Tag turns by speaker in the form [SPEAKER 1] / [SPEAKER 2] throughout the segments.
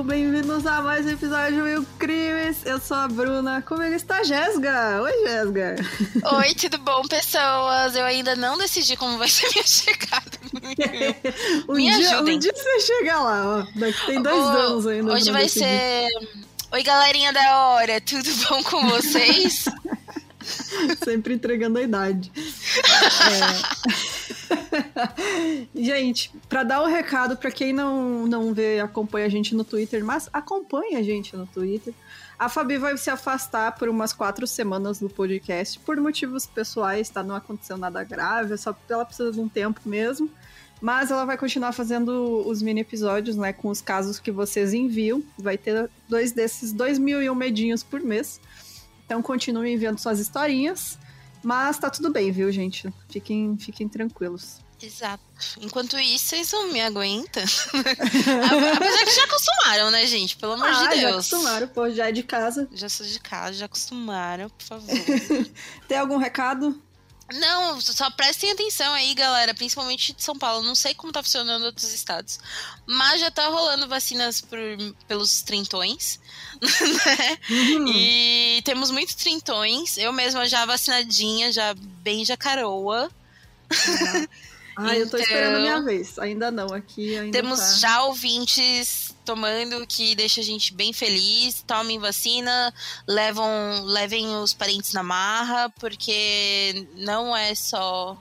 [SPEAKER 1] pessoal, bem-vindos a mais um episódio Mil Crimes. Eu sou a Bruna, comigo está a Jéssica. Oi, Jéssica.
[SPEAKER 2] Oi, tudo bom, pessoas? Eu ainda não decidi como vai ser minha chegada.
[SPEAKER 1] um, Me dia, ajudem. um dia você chega lá, ó. Daqui tem dois o, anos ainda.
[SPEAKER 2] Hoje vai decidir. ser. Oi, galerinha da hora, tudo bom com vocês?
[SPEAKER 1] Sempre entregando a idade. É... gente, para dar o um recado para quem não, não vê, acompanha a gente no Twitter, mas acompanha a gente no Twitter. A Fabi vai se afastar por umas quatro semanas do podcast por motivos pessoais, tá? Não aconteceu nada grave, só ela precisa de um tempo mesmo. Mas ela vai continuar fazendo os mini episódios, né? Com os casos que vocês enviam. Vai ter dois desses, dois mil e um medinhos por mês. Então continuem enviando suas historinhas. Mas tá tudo bem, viu, gente? Fiquem, fiquem tranquilos.
[SPEAKER 2] Exato. Enquanto isso, vocês não me aguentam. Apesar que já acostumaram, né, gente? Pelo amor ah, de Deus.
[SPEAKER 1] Já acostumaram, pô, já é de casa.
[SPEAKER 2] Já sou de casa, já acostumaram, por favor.
[SPEAKER 1] Tem algum recado?
[SPEAKER 2] Não, só prestem atenção aí, galera, principalmente de São Paulo. Não sei como tá funcionando outros estados, mas já tá rolando vacinas por, pelos trintões, né? Uhum. E temos muitos trintões. Eu mesma já vacinadinha, já bem jacaroa.
[SPEAKER 1] Uhum. Ah, então, eu tô esperando a minha então, vez. Ainda não, aqui ainda
[SPEAKER 2] Temos
[SPEAKER 1] tá.
[SPEAKER 2] já ouvintes tomando que deixa a gente bem feliz. Tomem vacina, levam, levem os parentes na marra, porque não é só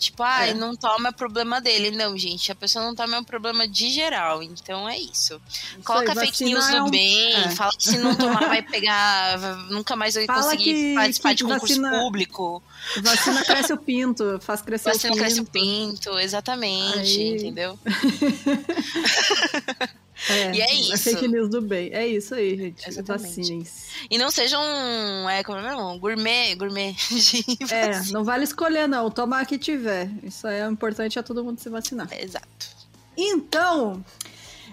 [SPEAKER 2] Tipo, ah, é. não toma é problema dele. Não, gente, a pessoa não toma é um problema de geral. Então é isso. isso Coloca aí, fake news no é um... bem, é. fala que se não tomar vai pegar, nunca mais vai fala conseguir que, participar que de concurso vacina, público.
[SPEAKER 1] Vacina cresce o pinto, faz crescer
[SPEAKER 2] vacina
[SPEAKER 1] o pinto.
[SPEAKER 2] Vacina cresce o pinto, exatamente, aí... entendeu?
[SPEAKER 1] É, e é isso. É fake news do bem. É isso aí, gente. Vacinem.
[SPEAKER 2] E não sejam, é, como é mesmo? Gourmet, gourmet
[SPEAKER 1] de É, não vale escolher, não. Tomar que tiver. Isso aí é importante a todo mundo se vacinar.
[SPEAKER 2] exato.
[SPEAKER 1] Então,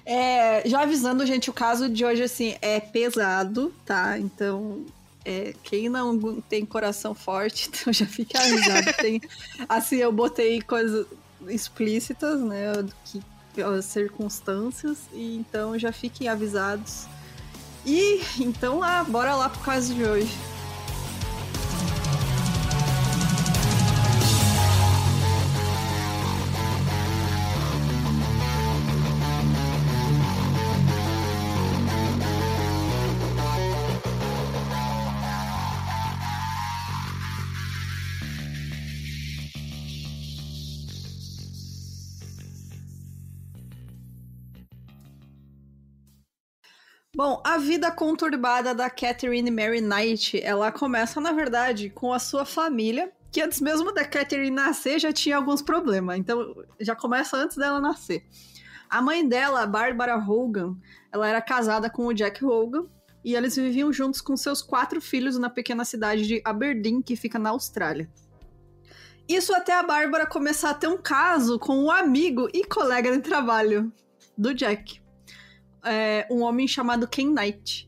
[SPEAKER 1] é, já avisando, gente, o caso de hoje, assim, é pesado, tá? Então, é, quem não tem coração forte, então já fica avisado. tem, assim, eu botei coisas explícitas, né? Que as circunstâncias, e então já fiquem avisados. E então, ah, bora lá pro caso de hoje. Bom, a vida conturbada da Catherine Mary Knight, ela começa, na verdade, com a sua família, que antes mesmo da Catherine nascer já tinha alguns problemas. Então, já começa antes dela nascer. A mãe dela, Barbara Hogan, ela era casada com o Jack Hogan e eles viviam juntos com seus quatro filhos na pequena cidade de Aberdeen, que fica na Austrália. Isso até a Bárbara começar a ter um caso com um amigo e colega de trabalho do Jack é, um homem chamado Ken Knight.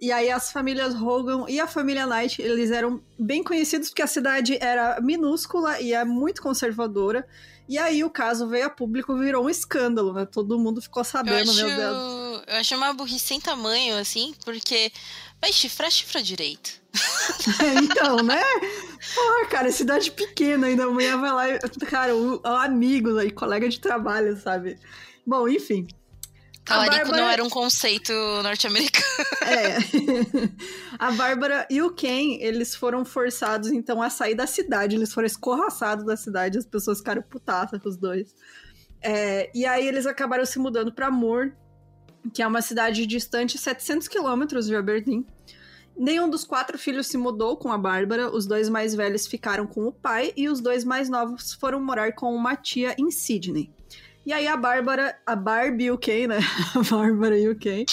[SPEAKER 1] E aí as famílias Hogan e a família Knight, eles eram bem conhecidos porque a cidade era minúscula e é muito conservadora. E aí o caso veio a público, virou um escândalo, né? Todo mundo ficou sabendo, acho, meu Deus.
[SPEAKER 2] Eu acho uma burrice sem tamanho, assim, porque vai chifrar, chifra direito.
[SPEAKER 1] É, então, né? Pô, cara, cidade pequena ainda, a mulher vai lá, cara, o, o amigo e colega de trabalho, sabe? Bom, enfim.
[SPEAKER 2] Talarico Bárbara... não era um conceito norte-americano.
[SPEAKER 1] É. A Bárbara e o Ken, eles foram forçados, então, a sair da cidade. Eles foram escorraçados da cidade. As pessoas ficaram putatas com os dois. É, e aí eles acabaram se mudando para Moore, que é uma cidade distante 700 quilômetros de Aberdeen. Nenhum dos quatro filhos se mudou com a Bárbara, os dois mais velhos ficaram com o pai e os dois mais novos foram morar com uma tia em Sydney. E aí a Bárbara, a Barbie e o Ken, né? A Bárbara e o Ken,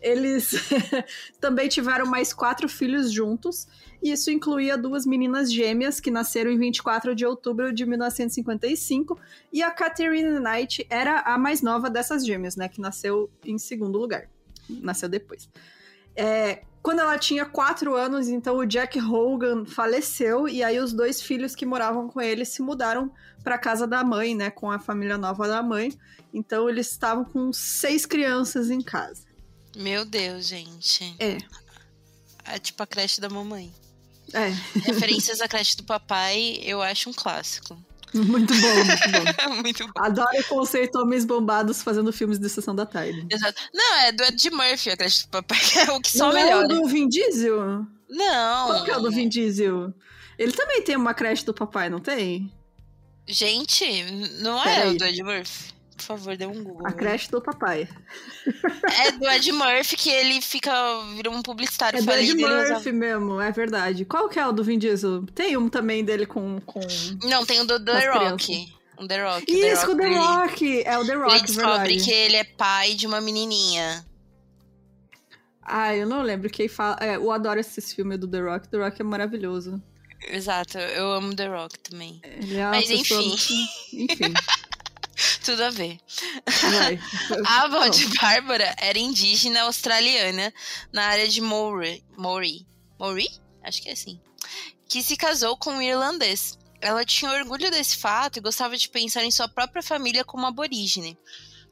[SPEAKER 1] eles também tiveram mais quatro filhos juntos. E isso incluía duas meninas gêmeas que nasceram em 24 de outubro de 1955. E a Catherine Knight era a mais nova dessas gêmeas, né? Que nasceu em segundo lugar. Nasceu depois. É, quando ela tinha quatro anos, então o Jack Hogan faleceu e aí os dois filhos que moravam com ele se mudaram para casa da mãe, né, com a família nova da mãe. Então eles estavam com seis crianças em casa.
[SPEAKER 2] Meu Deus, gente.
[SPEAKER 1] É.
[SPEAKER 2] É tipo a creche da mamãe.
[SPEAKER 1] É.
[SPEAKER 2] Referências à creche do papai, eu acho um clássico.
[SPEAKER 1] Muito bom, muito bom.
[SPEAKER 2] Muito bom.
[SPEAKER 1] Adoro o conceito homens bombados fazendo filmes de sessão da tarde.
[SPEAKER 2] Exato. Não, é do Ed Murphy, a creche do papai, que é o que só
[SPEAKER 1] Não é o do Vin Diesel?
[SPEAKER 2] Não.
[SPEAKER 1] Qual que é o do Vin Diesel? Ele também tem uma creche do papai, não tem?
[SPEAKER 2] Gente, não
[SPEAKER 1] Pera
[SPEAKER 2] é
[SPEAKER 1] aí.
[SPEAKER 2] o do Ed Murphy? Por favor, dê um Google.
[SPEAKER 1] A creche do papai.
[SPEAKER 2] É do Ed Murphy que ele fica. vira um publicitário
[SPEAKER 1] É do Ed
[SPEAKER 2] ele
[SPEAKER 1] Murphy mesmo, é verdade. Qual que é o do Vin Diesel? Tem um também dele com... com...
[SPEAKER 2] Não, tem o do The Rock. Um The Rock.
[SPEAKER 1] Isso, com o The
[SPEAKER 2] ele-
[SPEAKER 1] Rock! É o The
[SPEAKER 2] Ele
[SPEAKER 1] Rock,
[SPEAKER 2] descobre
[SPEAKER 1] verdade.
[SPEAKER 2] que ele é pai de uma menininha.
[SPEAKER 1] Ah, eu não lembro quem fala... É, eu adoro esses filmes do The Rock. The Rock é maravilhoso.
[SPEAKER 2] Exato, eu amo The Rock também.
[SPEAKER 1] Ele é
[SPEAKER 2] Mas enfim.
[SPEAKER 1] Enfim,
[SPEAKER 2] Tudo a ver. A avó de Bárbara era indígena australiana na área de. Mowry? Mowry? Acho que é assim. Que se casou com um irlandês. Ela tinha orgulho desse fato e gostava de pensar em sua própria família como aborígene.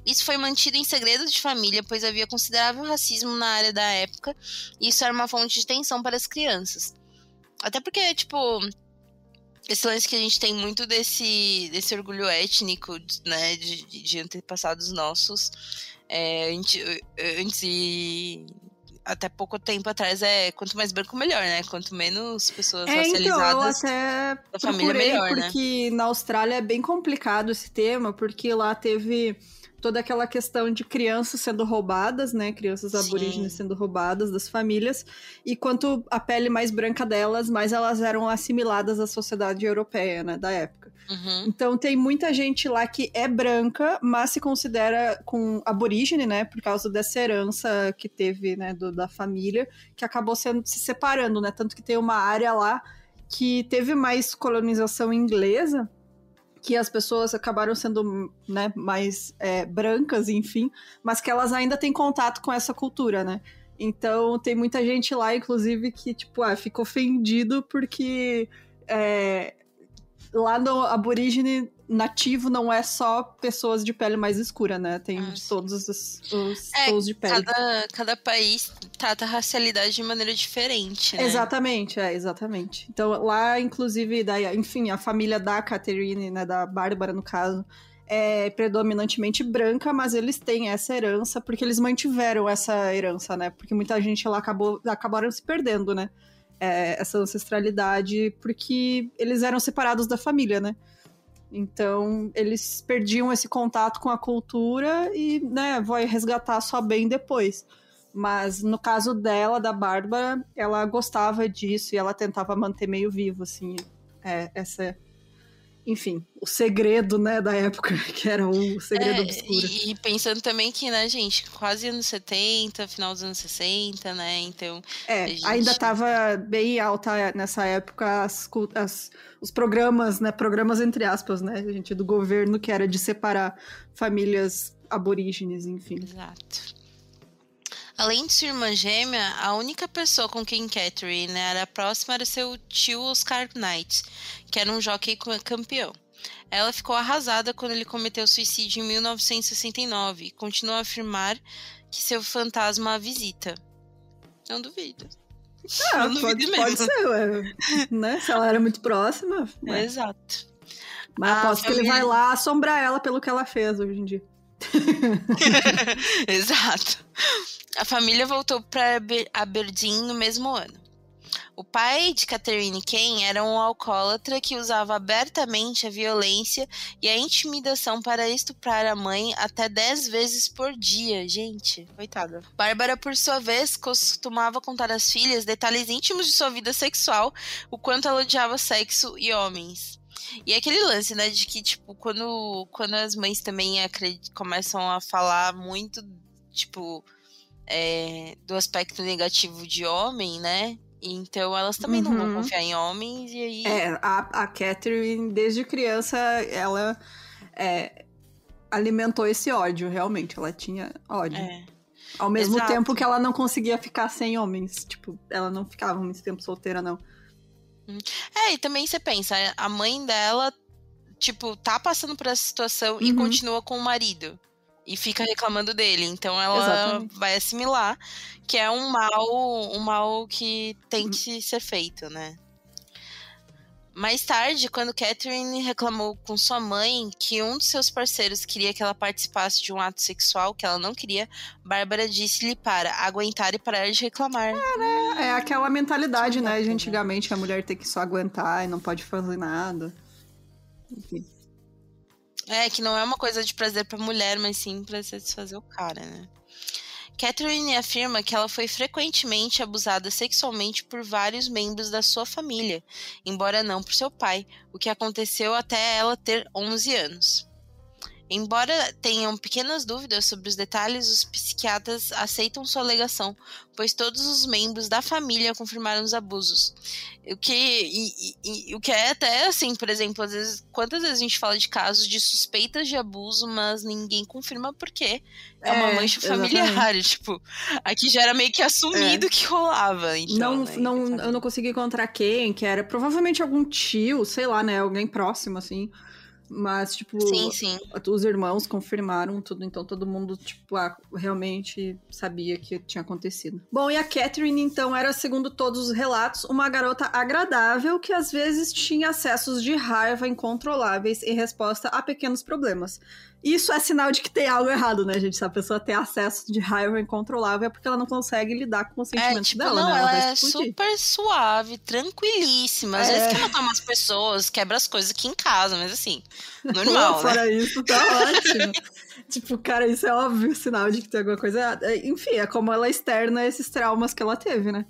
[SPEAKER 2] Isso foi mantido em segredo de família, pois havia considerável racismo na área da época, e isso era uma fonte de tensão para as crianças. Até porque, tipo, esse lance que a gente tem muito desse, desse orgulho étnico, né, de, de- antepassados nossos, é, antes, e até pouco tempo atrás é quanto mais branco melhor, né? Quanto menos pessoas
[SPEAKER 1] É, então, eu
[SPEAKER 2] racializadas.
[SPEAKER 1] até
[SPEAKER 2] da família melhor, né?
[SPEAKER 1] porque na Austrália é bem complicado esse tema, porque lá teve toda aquela questão de crianças sendo roubadas, né? Crianças
[SPEAKER 2] Sim.
[SPEAKER 1] aborígenes sendo roubadas das famílias. E quanto a pele mais branca delas, mais elas eram assimiladas à sociedade europeia, né? Da época.
[SPEAKER 2] Uhum.
[SPEAKER 1] Então tem muita gente lá que é branca, mas se considera com aborígene, né? Por causa dessa herança que teve, né, do- da família, que acabou sendo se separando, né? Tanto que tem uma área lá que teve mais colonização inglesa, que as pessoas acabaram sendo né, mais é, brancas, enfim, mas que elas ainda têm contato com essa cultura, né? Então tem muita gente lá, inclusive, que, tipo, ah, fica ofendido porque é, lá no aborígene nativo não é só pessoas de pele mais escura, né? Tem
[SPEAKER 2] Ah,
[SPEAKER 1] todos os, os
[SPEAKER 2] É,
[SPEAKER 1] tons de pele.
[SPEAKER 2] Cada, cada país trata a racialidade de maneira diferente, né?
[SPEAKER 1] Exatamente, é, exatamente. Então, lá, inclusive, daí, enfim, a família da Catherine, né, da Bárbara, no caso, é predominantemente branca, mas eles têm essa herança, porque eles mantiveram essa herança, né? Porque muita gente lá acabou, acabaram se perdendo, né? É, essa ancestralidade, porque eles eram separados da família, né? Então, eles perdiam esse contato com a cultura e, né, vai resgatar só bem depois. Mas no caso dela, da Bárbara, ela gostava disso e ela tentava manter meio vivo, assim, é, essa. Enfim, o segredo, né, da época, que era o segredo
[SPEAKER 2] É,
[SPEAKER 1] obscuro.
[SPEAKER 2] e, e pensando também que, né, gente, quase anos 70, final dos anos 60, né? Então,
[SPEAKER 1] É,
[SPEAKER 2] gente-
[SPEAKER 1] ainda estava bem alta nessa época as, as- os programas, né, programas entre aspas, né, gente, do governo que era de separar famílias aborígenes, enfim.
[SPEAKER 2] exato. Além de sua irmã gêmea, a única pessoa com quem Catherine era próxima era seu tio Oscar Knight, que era um jockey campeão. Ela ficou arrasada quando ele cometeu suicídio em 1969 e continua a afirmar que seu fantasma a visita. Não duvido.
[SPEAKER 1] Ah,
[SPEAKER 2] não
[SPEAKER 1] pode,
[SPEAKER 2] duvido
[SPEAKER 1] pode ser, ué, né, se ela era muito próxima, ué.
[SPEAKER 2] Exato.
[SPEAKER 1] mas
[SPEAKER 2] a
[SPEAKER 1] aposto que ele vai lá assombrar ela pelo que ela fez hoje em dia.
[SPEAKER 2] Exato. A família voltou para Aberdeen no mesmo ano. O pai de Catherine Kane era um alcoólatra que usava abertamente a violência e a intimidação para estuprar a mãe até 10 vezes por dia. Gente, coitada. Bárbara, por sua vez, costumava contar às filhas detalhes íntimos de sua vida sexual, o quanto ela odiava sexo e homens. E aquele lance, né, de que, tipo, quando, quando as mães também começam a falar muito, tipo, é, do aspecto negativo de homem, né? Então elas também não vão
[SPEAKER 1] Uhum.
[SPEAKER 2] confiar em homens, e aí.
[SPEAKER 1] É, a, a Catherine, desde criança, ela é, alimentou esse ódio, realmente. Ela tinha ódio.
[SPEAKER 2] É.
[SPEAKER 1] Ao mesmo
[SPEAKER 2] Exato.
[SPEAKER 1] tempo que ela não conseguia ficar sem homens. Tipo, ela não ficava muito tempo solteira, não.
[SPEAKER 2] É, e também você pensa, a mãe dela, tipo, tá passando por essa situação e
[SPEAKER 1] Uhum.
[SPEAKER 2] continua com o marido. E fica reclamando dele. Então ela
[SPEAKER 1] Exatamente.
[SPEAKER 2] vai assimilar que é um mal, um mal que tem que ser feito, né? Mais tarde, quando Catherine reclamou com sua mãe que um dos seus parceiros queria que ela participasse de um ato sexual que ela não queria, Bárbara disse-lhe para aguentar e parar de reclamar.
[SPEAKER 1] É aquela mentalidade, né?
[SPEAKER 2] é
[SPEAKER 1] De antigamente a mulher ter que só aguentar e não pode fazer nada. Enfim.
[SPEAKER 2] É, que não é uma coisa de prazer pra mulher, mas sim pra satisfazer o cara, né? Catherine afirma que ela foi frequentemente abusada sexualmente por vários membros da sua família, embora não por seu pai, o que aconteceu até ela ter 11 anos. Embora tenham pequenas dúvidas sobre os detalhes, os psiquiatras aceitam sua alegação, pois todos os membros da família confirmaram os abusos. O que, e- e- e- o que é até assim, por exemplo, às vezes, quantas vezes a gente fala de casos de suspeitas de abuso, mas ninguém confirma por quê. É, uma
[SPEAKER 1] É,
[SPEAKER 2] mancha
[SPEAKER 1] exatamente. É.
[SPEAKER 2] familiar, tipo, aqui já era meio que assumido que rolava. Então,
[SPEAKER 1] não,
[SPEAKER 2] né,
[SPEAKER 1] não,
[SPEAKER 2] sabe?
[SPEAKER 1] eu não consegui encontrar quem, que era provavelmente algum tio, sei lá, né? Alguém próximo, assim. Mas, tipo,
[SPEAKER 2] Sim, sim.
[SPEAKER 1] os irmãos confirmaram tudo, então todo mundo, tipo, ah, realmente sabia que tinha acontecido. Bom, e a Catherine, então, era, segundo todos os relatos, uma garota agradável que às vezes tinha acessos de raiva incontroláveis em resposta a pequenos problemas. Isso é sinal de que tem algo errado, né, gente? Se a pessoa tem acesso de raiva incontrolável é porque ela não consegue lidar com os
[SPEAKER 2] É,
[SPEAKER 1] sentimentos
[SPEAKER 2] tipo,
[SPEAKER 1] dela,
[SPEAKER 2] não,
[SPEAKER 1] né?
[SPEAKER 2] ela
[SPEAKER 1] vai
[SPEAKER 2] é super suave, tranquilíssima. Às
[SPEAKER 1] É.
[SPEAKER 2] vezes quer matar umas pessoas, quebra as coisas aqui em casa, mas assim,
[SPEAKER 1] Pô,
[SPEAKER 2] normal, né?
[SPEAKER 1] Fora isso, tá ótimo. tipo, cara, isso é óbvio sinal de que tem alguma coisa errada. Enfim, é como ela externa esses traumas que ela teve, né?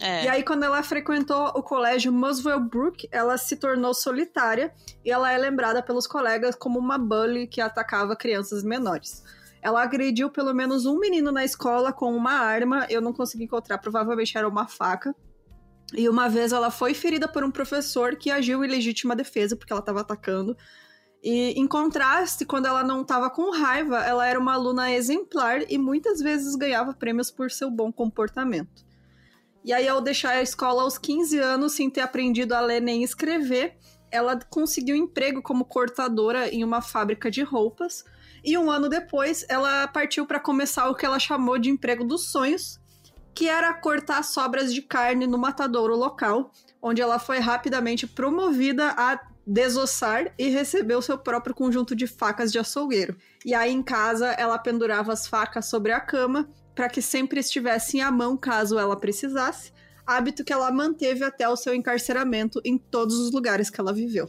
[SPEAKER 2] É.
[SPEAKER 1] E aí, quando ela frequentou o colégio Muswell Brook, ela se tornou solitária e ela é lembrada pelos colegas como uma bully que atacava crianças menores. Ela agrediu pelo menos um menino na escola com uma arma, eu não consegui encontrar, provavelmente era uma faca. E uma vez ela foi ferida por um professor que agiu em legítima defesa porque ela estava atacando. E em contraste, quando ela não estava com raiva, ela era uma aluna exemplar e muitas vezes ganhava prêmios por seu bom comportamento. E aí, ao deixar a escola aos 15 anos, sem ter aprendido a ler nem escrever, ela conseguiu emprego como cortadora em uma fábrica de roupas. E um ano depois, ela partiu para começar o que ela chamou de emprego dos sonhos, que era cortar sobras de carne no matadouro local, onde ela foi rapidamente promovida a desossar e recebeu seu próprio conjunto de facas de açougueiro. E aí em casa ela pendurava as facas sobre a cama para que sempre estivessem à mão caso ela precisasse, hábito que ela manteve até o seu encarceramento em todos os lugares que ela viveu.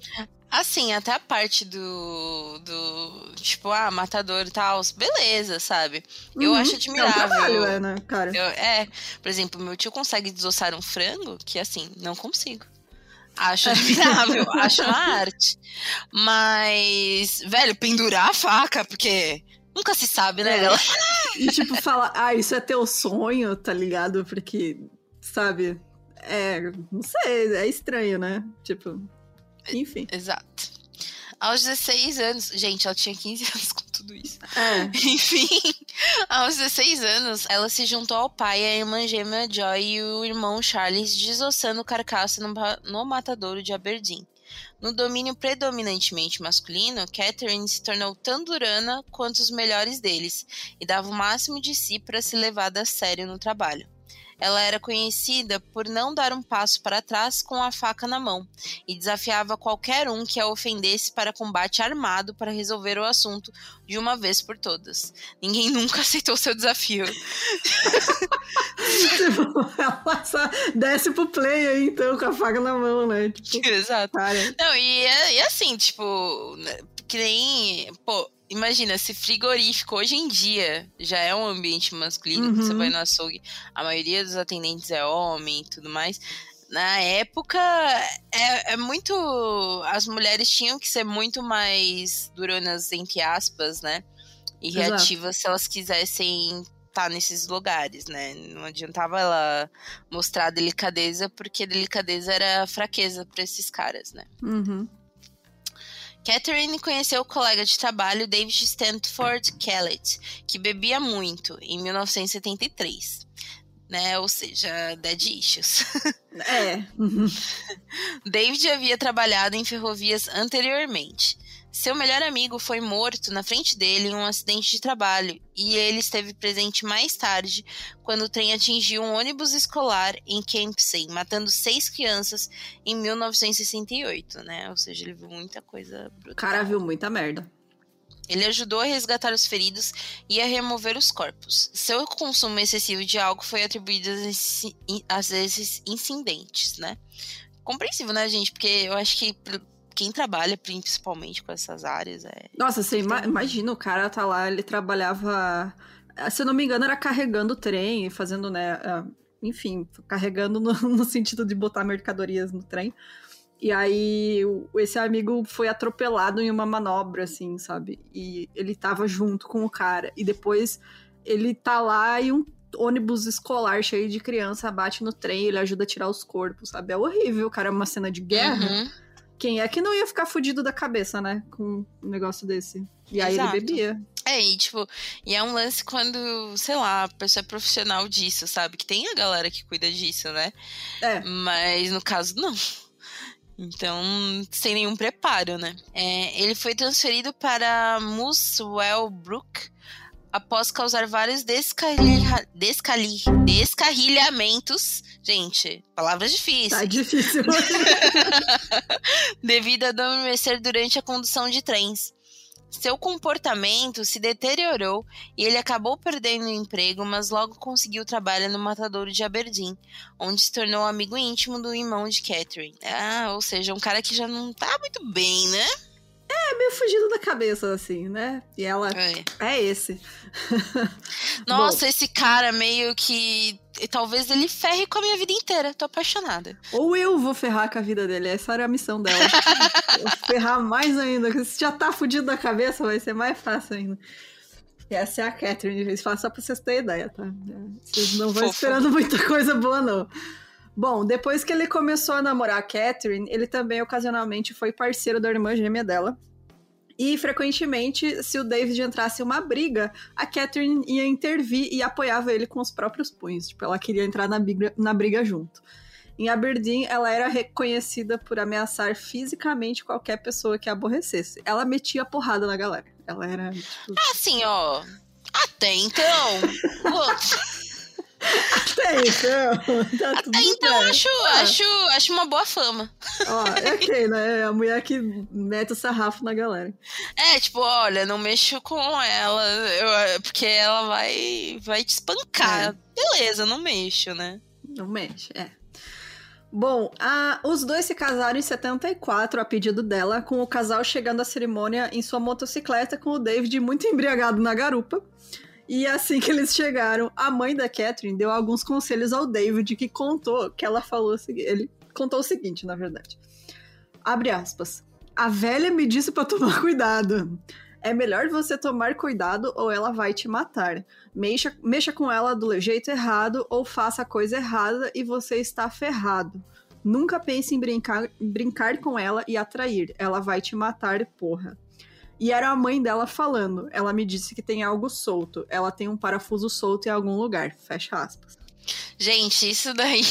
[SPEAKER 2] Assim, até a parte do. do tipo, ah, matador e tal, beleza, sabe? Eu
[SPEAKER 1] Uhum.
[SPEAKER 2] acho
[SPEAKER 1] É um
[SPEAKER 2] admirável.
[SPEAKER 1] trabalho, é, né, cara?
[SPEAKER 2] Eu- é, por exemplo, meu tio consegue desossar um frango que, assim, não consigo. Acho admirável, acho uma arte. Mas, velho, pendurar a faca, porque nunca se sabe, né?
[SPEAKER 1] É. E tipo, fala, ah, isso é teu sonho, tá ligado? Porque, sabe, é, não sei, é estranho, né? Tipo, enfim.
[SPEAKER 2] Exato. Aos 16 anos, gente, ela tinha 15 anos com tudo isso.
[SPEAKER 1] É,
[SPEAKER 2] Enfim, aos 16 anos, ela se juntou ao pai, a irmã gêmea Joy e o irmão Charles, desossando o carcaço no, no matadouro de Aberdeen. No domínio predominantemente masculino, Catherine se tornou tão durana quanto os melhores deles e dava o máximo de si para ser levada a sério no trabalho. Ela era conhecida por não dar um passo para trás com a faca na mão e desafiava qualquer um que a ofendesse para combate armado para resolver o assunto de uma vez por todas. Ninguém nunca aceitou seu desafio.
[SPEAKER 1] ela só desce pro play aí, então, com a faca na mão, né? Tipo,
[SPEAKER 2] Exato.
[SPEAKER 1] cara.
[SPEAKER 2] Não, e, é- e assim, tipo, né, que nem. Pô, imagina, se frigorífico hoje em dia já é um ambiente masculino,
[SPEAKER 1] Uhum.
[SPEAKER 2] você vai no açougue, a maioria dos atendentes é homem e tudo mais. Na época, é, é muito. As mulheres tinham que ser muito mais duronas, entre aspas, né? E
[SPEAKER 1] Exato.
[SPEAKER 2] reativas se elas quisessem estar nesses lugares, né? Não adiantava ela mostrar delicadeza, porque delicadeza era fraqueza para esses caras, né?
[SPEAKER 1] Uhum.
[SPEAKER 2] Catherine conheceu o colega de trabalho David Stanford Kellett, que bebia muito, em 1973. Né? Ou seja, dead issues.
[SPEAKER 1] É.
[SPEAKER 2] David havia trabalhado em ferrovias anteriormente. Seu melhor amigo foi morto na frente dele em um acidente de trabalho e ele esteve presente mais tarde quando o trem atingiu um ônibus escolar em Kempsey, matando seis crianças em 1968, né? Ou seja, ele viu muita coisa brutal.
[SPEAKER 1] O cara viu muita merda.
[SPEAKER 2] Ele ajudou a resgatar os feridos e a remover os corpos. Seu consumo excessivo de álcool foi atribuído a esses incidentes, né? Compreensível, né, gente? Porque eu acho que quem trabalha principalmente com essas áreas é.
[SPEAKER 1] Nossa, você ima imagina, o cara tá lá, ele trabalhava. Se eu não me engano, era carregando o trem, fazendo, né? Enfim, carregando no, no sentido de botar mercadorias no trem. E aí, esse amigo foi atropelado em uma manobra, assim, sabe? E ele tava junto com o cara. E depois ele tá lá e um ônibus escolar cheio de criança bate no trem, ele ajuda a tirar os corpos, sabe? É horrível, cara, é uma cena de guerra. Uhum. Quem é que não ia ficar fudido da cabeça, né? Com um negócio desse. E aí Exato. ele bebia.
[SPEAKER 2] É, e tipo, e é um lance quando, sei lá, a pessoa é profissional disso, sabe? Que tem a galera que cuida disso, né?
[SPEAKER 1] É.
[SPEAKER 2] Mas no caso, não. Então, sem nenhum preparo, né? É, ele foi transferido para Muswell Brook após causar vários descarrilha... Descarri... descarrilhamentos. Gente, palavras difíceis.
[SPEAKER 1] Tá difícil.
[SPEAKER 2] devido a adormecer durante a condução de trens. Seu comportamento se deteriorou e ele acabou perdendo o emprego, mas logo conseguiu trabalho no matadouro de Aberdeen, onde se tornou amigo íntimo do irmão de Catherine. Ah, ou seja, um cara que já não tá muito bem, né?
[SPEAKER 1] É, meio fugido da cabeça, assim, né? E ela é, é esse.
[SPEAKER 2] Nossa, Bom, esse cara meio que. Talvez ele ferre com a minha vida inteira. Tô apaixonada.
[SPEAKER 1] Ou eu vou ferrar com a vida dele. Essa era a missão dela. ferrar mais ainda. Se já tá fudido da cabeça, vai ser mais fácil ainda. E essa é a Catherine, eles falam só pra vocês terem ideia, tá? Vocês não vão esperando muita coisa boa, não. Bom, depois que ele começou a namorar a Catherine, ele também ocasionalmente foi parceiro da irmã gêmea dela. E frequentemente, se o David entrasse em uma briga, a Catherine ia intervir e apoiava ele com os próprios punhos. Tipo, ela queria entrar na briga, na briga junto. Em Aberdeen, ela era reconhecida por ameaçar fisicamente qualquer pessoa que a aborrecesse. Ela metia porrada na galera. Ela era. Tipo...
[SPEAKER 2] Assim, ó. Até então.
[SPEAKER 1] Até então, tá
[SPEAKER 2] Até então acho, ah. acho, acho uma boa fama.
[SPEAKER 1] Ó, é ok, né? É a mulher que mete o sarrafo na galera.
[SPEAKER 2] É, tipo, olha, não mexo com ela, eu, porque ela vai, vai te espancar. É. Beleza, não mexo, né?
[SPEAKER 1] Não mexe, é. Bom, a, os dois se casaram em 74, a pedido dela, com o casal chegando à cerimônia em sua motocicleta com o David muito embriagado na garupa. E assim que eles chegaram, a mãe da Catherine deu alguns conselhos ao David, que contou que ela falou ele contou o seguinte, na verdade. Abre aspas. A velha me disse para tomar cuidado. É melhor você tomar cuidado ou ela vai te matar. Mexa, mexa com ela do jeito errado ou faça a coisa errada e você está ferrado. Nunca pense em brincar, brincar com ela e atrair. Ela vai te matar, porra. E era a mãe dela falando. Ela me disse que tem algo solto. Ela tem um parafuso solto em algum lugar. Fecha aspas.
[SPEAKER 2] Gente, isso daí.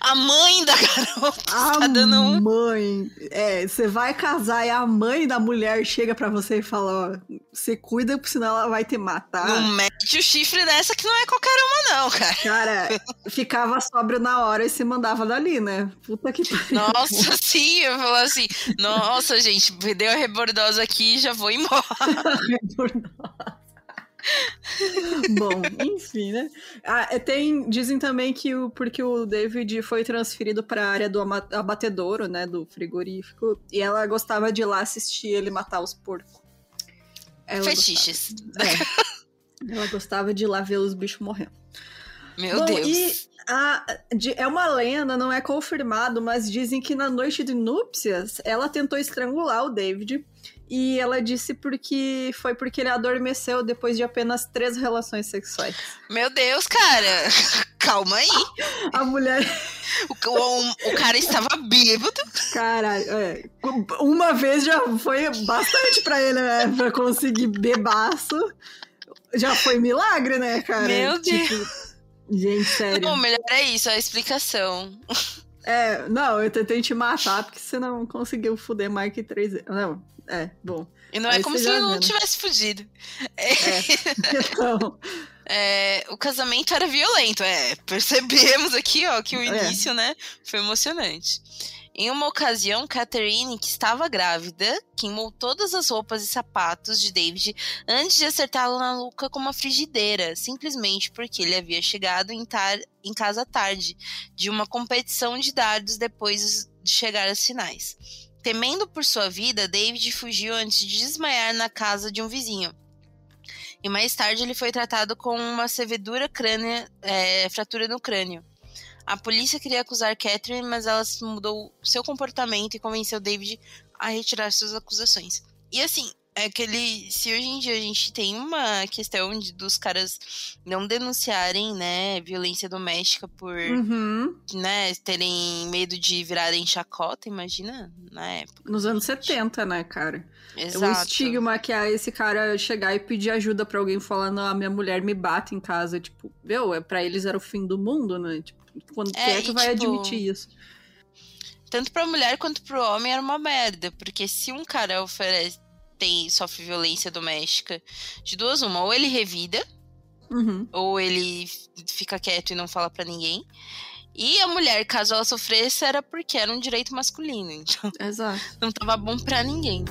[SPEAKER 2] A mãe da garota
[SPEAKER 1] a tá dando um. Mãe. É, você vai casar e a mãe da mulher chega para você e fala: ó, você cuida, senão ela vai te matar.
[SPEAKER 2] Não mete o chifre dessa que não é qualquer uma, não, cara.
[SPEAKER 1] Cara, ficava sóbrio na hora e se mandava dali, né? Puta que pariu.
[SPEAKER 2] Nossa, sim, eu falo assim: nossa, gente, deu a rebordosa aqui e já vou embora. rebordosa.
[SPEAKER 1] Bom, enfim, né? Ah, é, tem, dizem também que o, porque o David foi transferido para a área do abatedouro, né, do frigorífico, e ela gostava de ir lá assistir ele matar os porcos.
[SPEAKER 2] Ela Fetiches.
[SPEAKER 1] Gostava, é, ela gostava de ir lá ver os bichos morrendo.
[SPEAKER 2] Meu Bom, Deus.
[SPEAKER 1] E Ah, é uma lenda, não é confirmado, mas dizem que na noite de núpcias ela tentou estrangular o David e ela disse porque foi porque ele adormeceu depois de apenas três relações sexuais.
[SPEAKER 2] Meu Deus, cara! Calma aí.
[SPEAKER 1] A mulher.
[SPEAKER 2] O, o, o cara estava bêbado.
[SPEAKER 1] Caralho, é. Uma vez já foi bastante pra ele, né? Pra conseguir bebaço. Já foi milagre, né, cara?
[SPEAKER 2] Meu tipo, Deus.
[SPEAKER 1] Gente, sério.
[SPEAKER 2] Não, melhor é isso, a explicação.
[SPEAKER 1] É, não, eu tentei te matar porque você não conseguiu fuder mais que três vezes. Não, é, bom.
[SPEAKER 2] E não é como se ele não tivesse fugido. É. Então. É, o casamento era violento, é. Percebemos aqui, ó, que o é. início, é. né, foi emocionante. Em uma ocasião, Catherine, que estava grávida, queimou todas as roupas e sapatos de David antes de acertá-lo na nuca com uma frigideira, simplesmente porque ele havia chegado em, tar em casa tarde de uma competição de dardos depois de chegar às finais. Temendo por sua vida, David fugiu antes de desmaiar na casa de um vizinho. E mais tarde ele foi tratado com uma sevedura crânea, é, fratura no crânio. A polícia queria acusar Catherine, mas ela mudou seu comportamento e convenceu David a retirar suas acusações. E assim, é que ele, se hoje em dia a gente tem uma questão de, dos caras não denunciarem, né, violência doméstica por,
[SPEAKER 1] uhum.
[SPEAKER 2] né, terem medo de virarem chacota, imagina, na época.
[SPEAKER 1] Nos anos 70, né, cara?
[SPEAKER 2] Exato.
[SPEAKER 1] É um estigma que é esse cara chegar e pedir ajuda para alguém falando, a minha mulher me bate em casa, tipo, meu, é para eles era o fim do mundo, né? Tipo, quando é, é que vai tipo... admitir isso?
[SPEAKER 2] tanto pra mulher quanto pro homem era uma merda. Porque se um cara oferece, tem, sofre violência doméstica, de duas uma, ou ele revida,
[SPEAKER 1] uhum.
[SPEAKER 2] ou ele fica quieto e não fala para ninguém. E a mulher, caso ela sofresse, era porque era um direito masculino. Então,
[SPEAKER 1] Exato.
[SPEAKER 2] não tava bom para ninguém.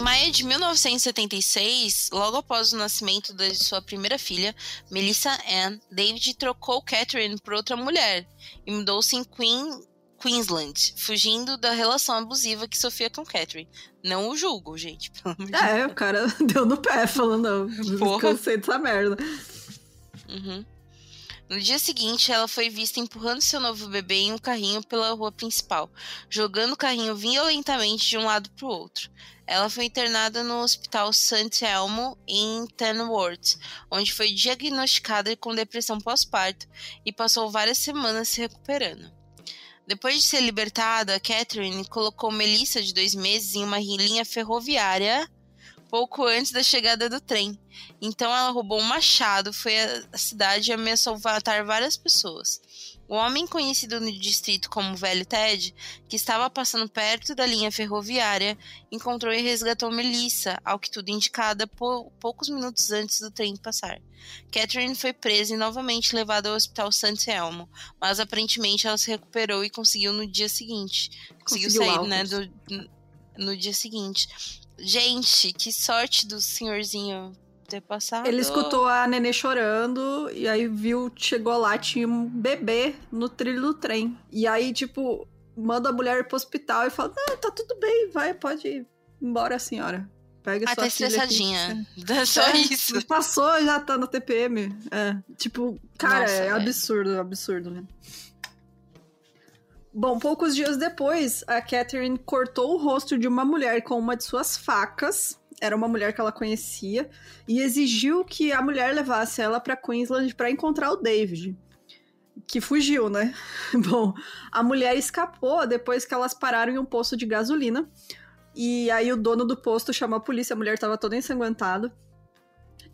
[SPEAKER 2] Em maio de 1976, logo após o nascimento de sua primeira filha, Melissa Ann, David trocou Catherine por outra mulher e mudou-se em Queen Queensland, fugindo da relação abusiva que sofria com Catherine. Não o julgo, gente.
[SPEAKER 1] É, o cara deu no pé falando, não, cansei dessa merda.
[SPEAKER 2] Uhum. No dia seguinte, ela foi vista empurrando seu novo bebê em um carrinho pela rua principal, jogando o carrinho violentamente de um lado para o outro. Ela foi internada no Hospital St. Elmo, em Tenworth, onde foi diagnosticada com depressão pós-parto e passou várias semanas se recuperando. Depois de ser libertada, Catherine colocou Melissa, de dois meses, em uma linha ferroviária pouco antes da chegada do trem. Então ela roubou um machado, foi à cidade e ameaçou matar várias pessoas. O homem conhecido no distrito como Velho Ted, que estava passando perto da linha ferroviária, encontrou e resgatou Melissa, ao que tudo indicada pou poucos minutos antes do trem passar. Catherine foi presa e novamente levada ao hospital St. Elmo, mas aparentemente ela se recuperou e conseguiu no dia seguinte. Conseguiu, conseguiu sair, né, do, no dia seguinte. Gente, que sorte do senhorzinho ter passado.
[SPEAKER 1] Ele escutou a nenê chorando e aí viu, chegou lá, tinha um bebê no trilho do trem. E aí, tipo, manda a mulher pro hospital e fala: Ah, tá tudo bem, vai, pode ir embora, senhora. Pega ah, sua
[SPEAKER 2] tá estressadinha. Aqui. Só é, isso.
[SPEAKER 1] Passou, já tá no TPM. É, tipo, cara, Nossa, é absurdo, absurdo, né? Bom, poucos dias depois, a Catherine cortou o rosto de uma mulher com uma de suas facas era uma mulher que ela conhecia e exigiu que a mulher levasse ela para Queensland para encontrar o David, que fugiu, né? Bom, a mulher escapou depois que elas pararam em um posto de gasolina. E aí o dono do posto chamou a polícia, a mulher estava toda ensanguentada.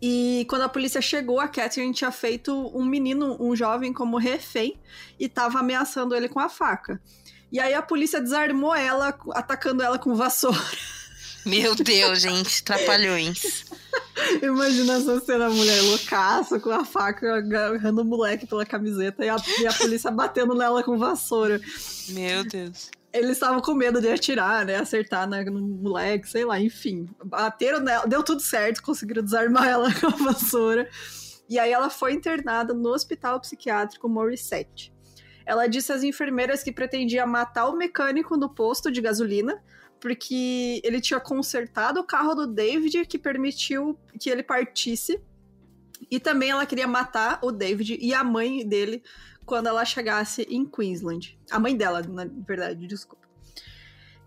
[SPEAKER 1] E quando a polícia chegou, a Catherine tinha feito um menino, um jovem, como refém e estava ameaçando ele com a faca. E aí a polícia desarmou ela, atacando ela com vassoura.
[SPEAKER 2] Meu Deus, gente, trapalhões.
[SPEAKER 1] Imagina essa cena, a mulher loucaça, com a faca agarrando o moleque pela camiseta e a, e a polícia batendo nela com vassoura.
[SPEAKER 2] Meu Deus.
[SPEAKER 1] Eles estavam com medo de atirar, né? Acertar né, no moleque, sei lá, enfim. Bateram nela, deu tudo certo, conseguiram desarmar ela com a vassoura. E aí ela foi internada no hospital psiquiátrico Morissette. Ela disse às enfermeiras que pretendia matar o mecânico no posto de gasolina porque ele tinha consertado o carro do David que permitiu que ele partisse. E também ela queria matar o David e a mãe dele quando ela chegasse em Queensland. A mãe dela, na verdade, desculpa.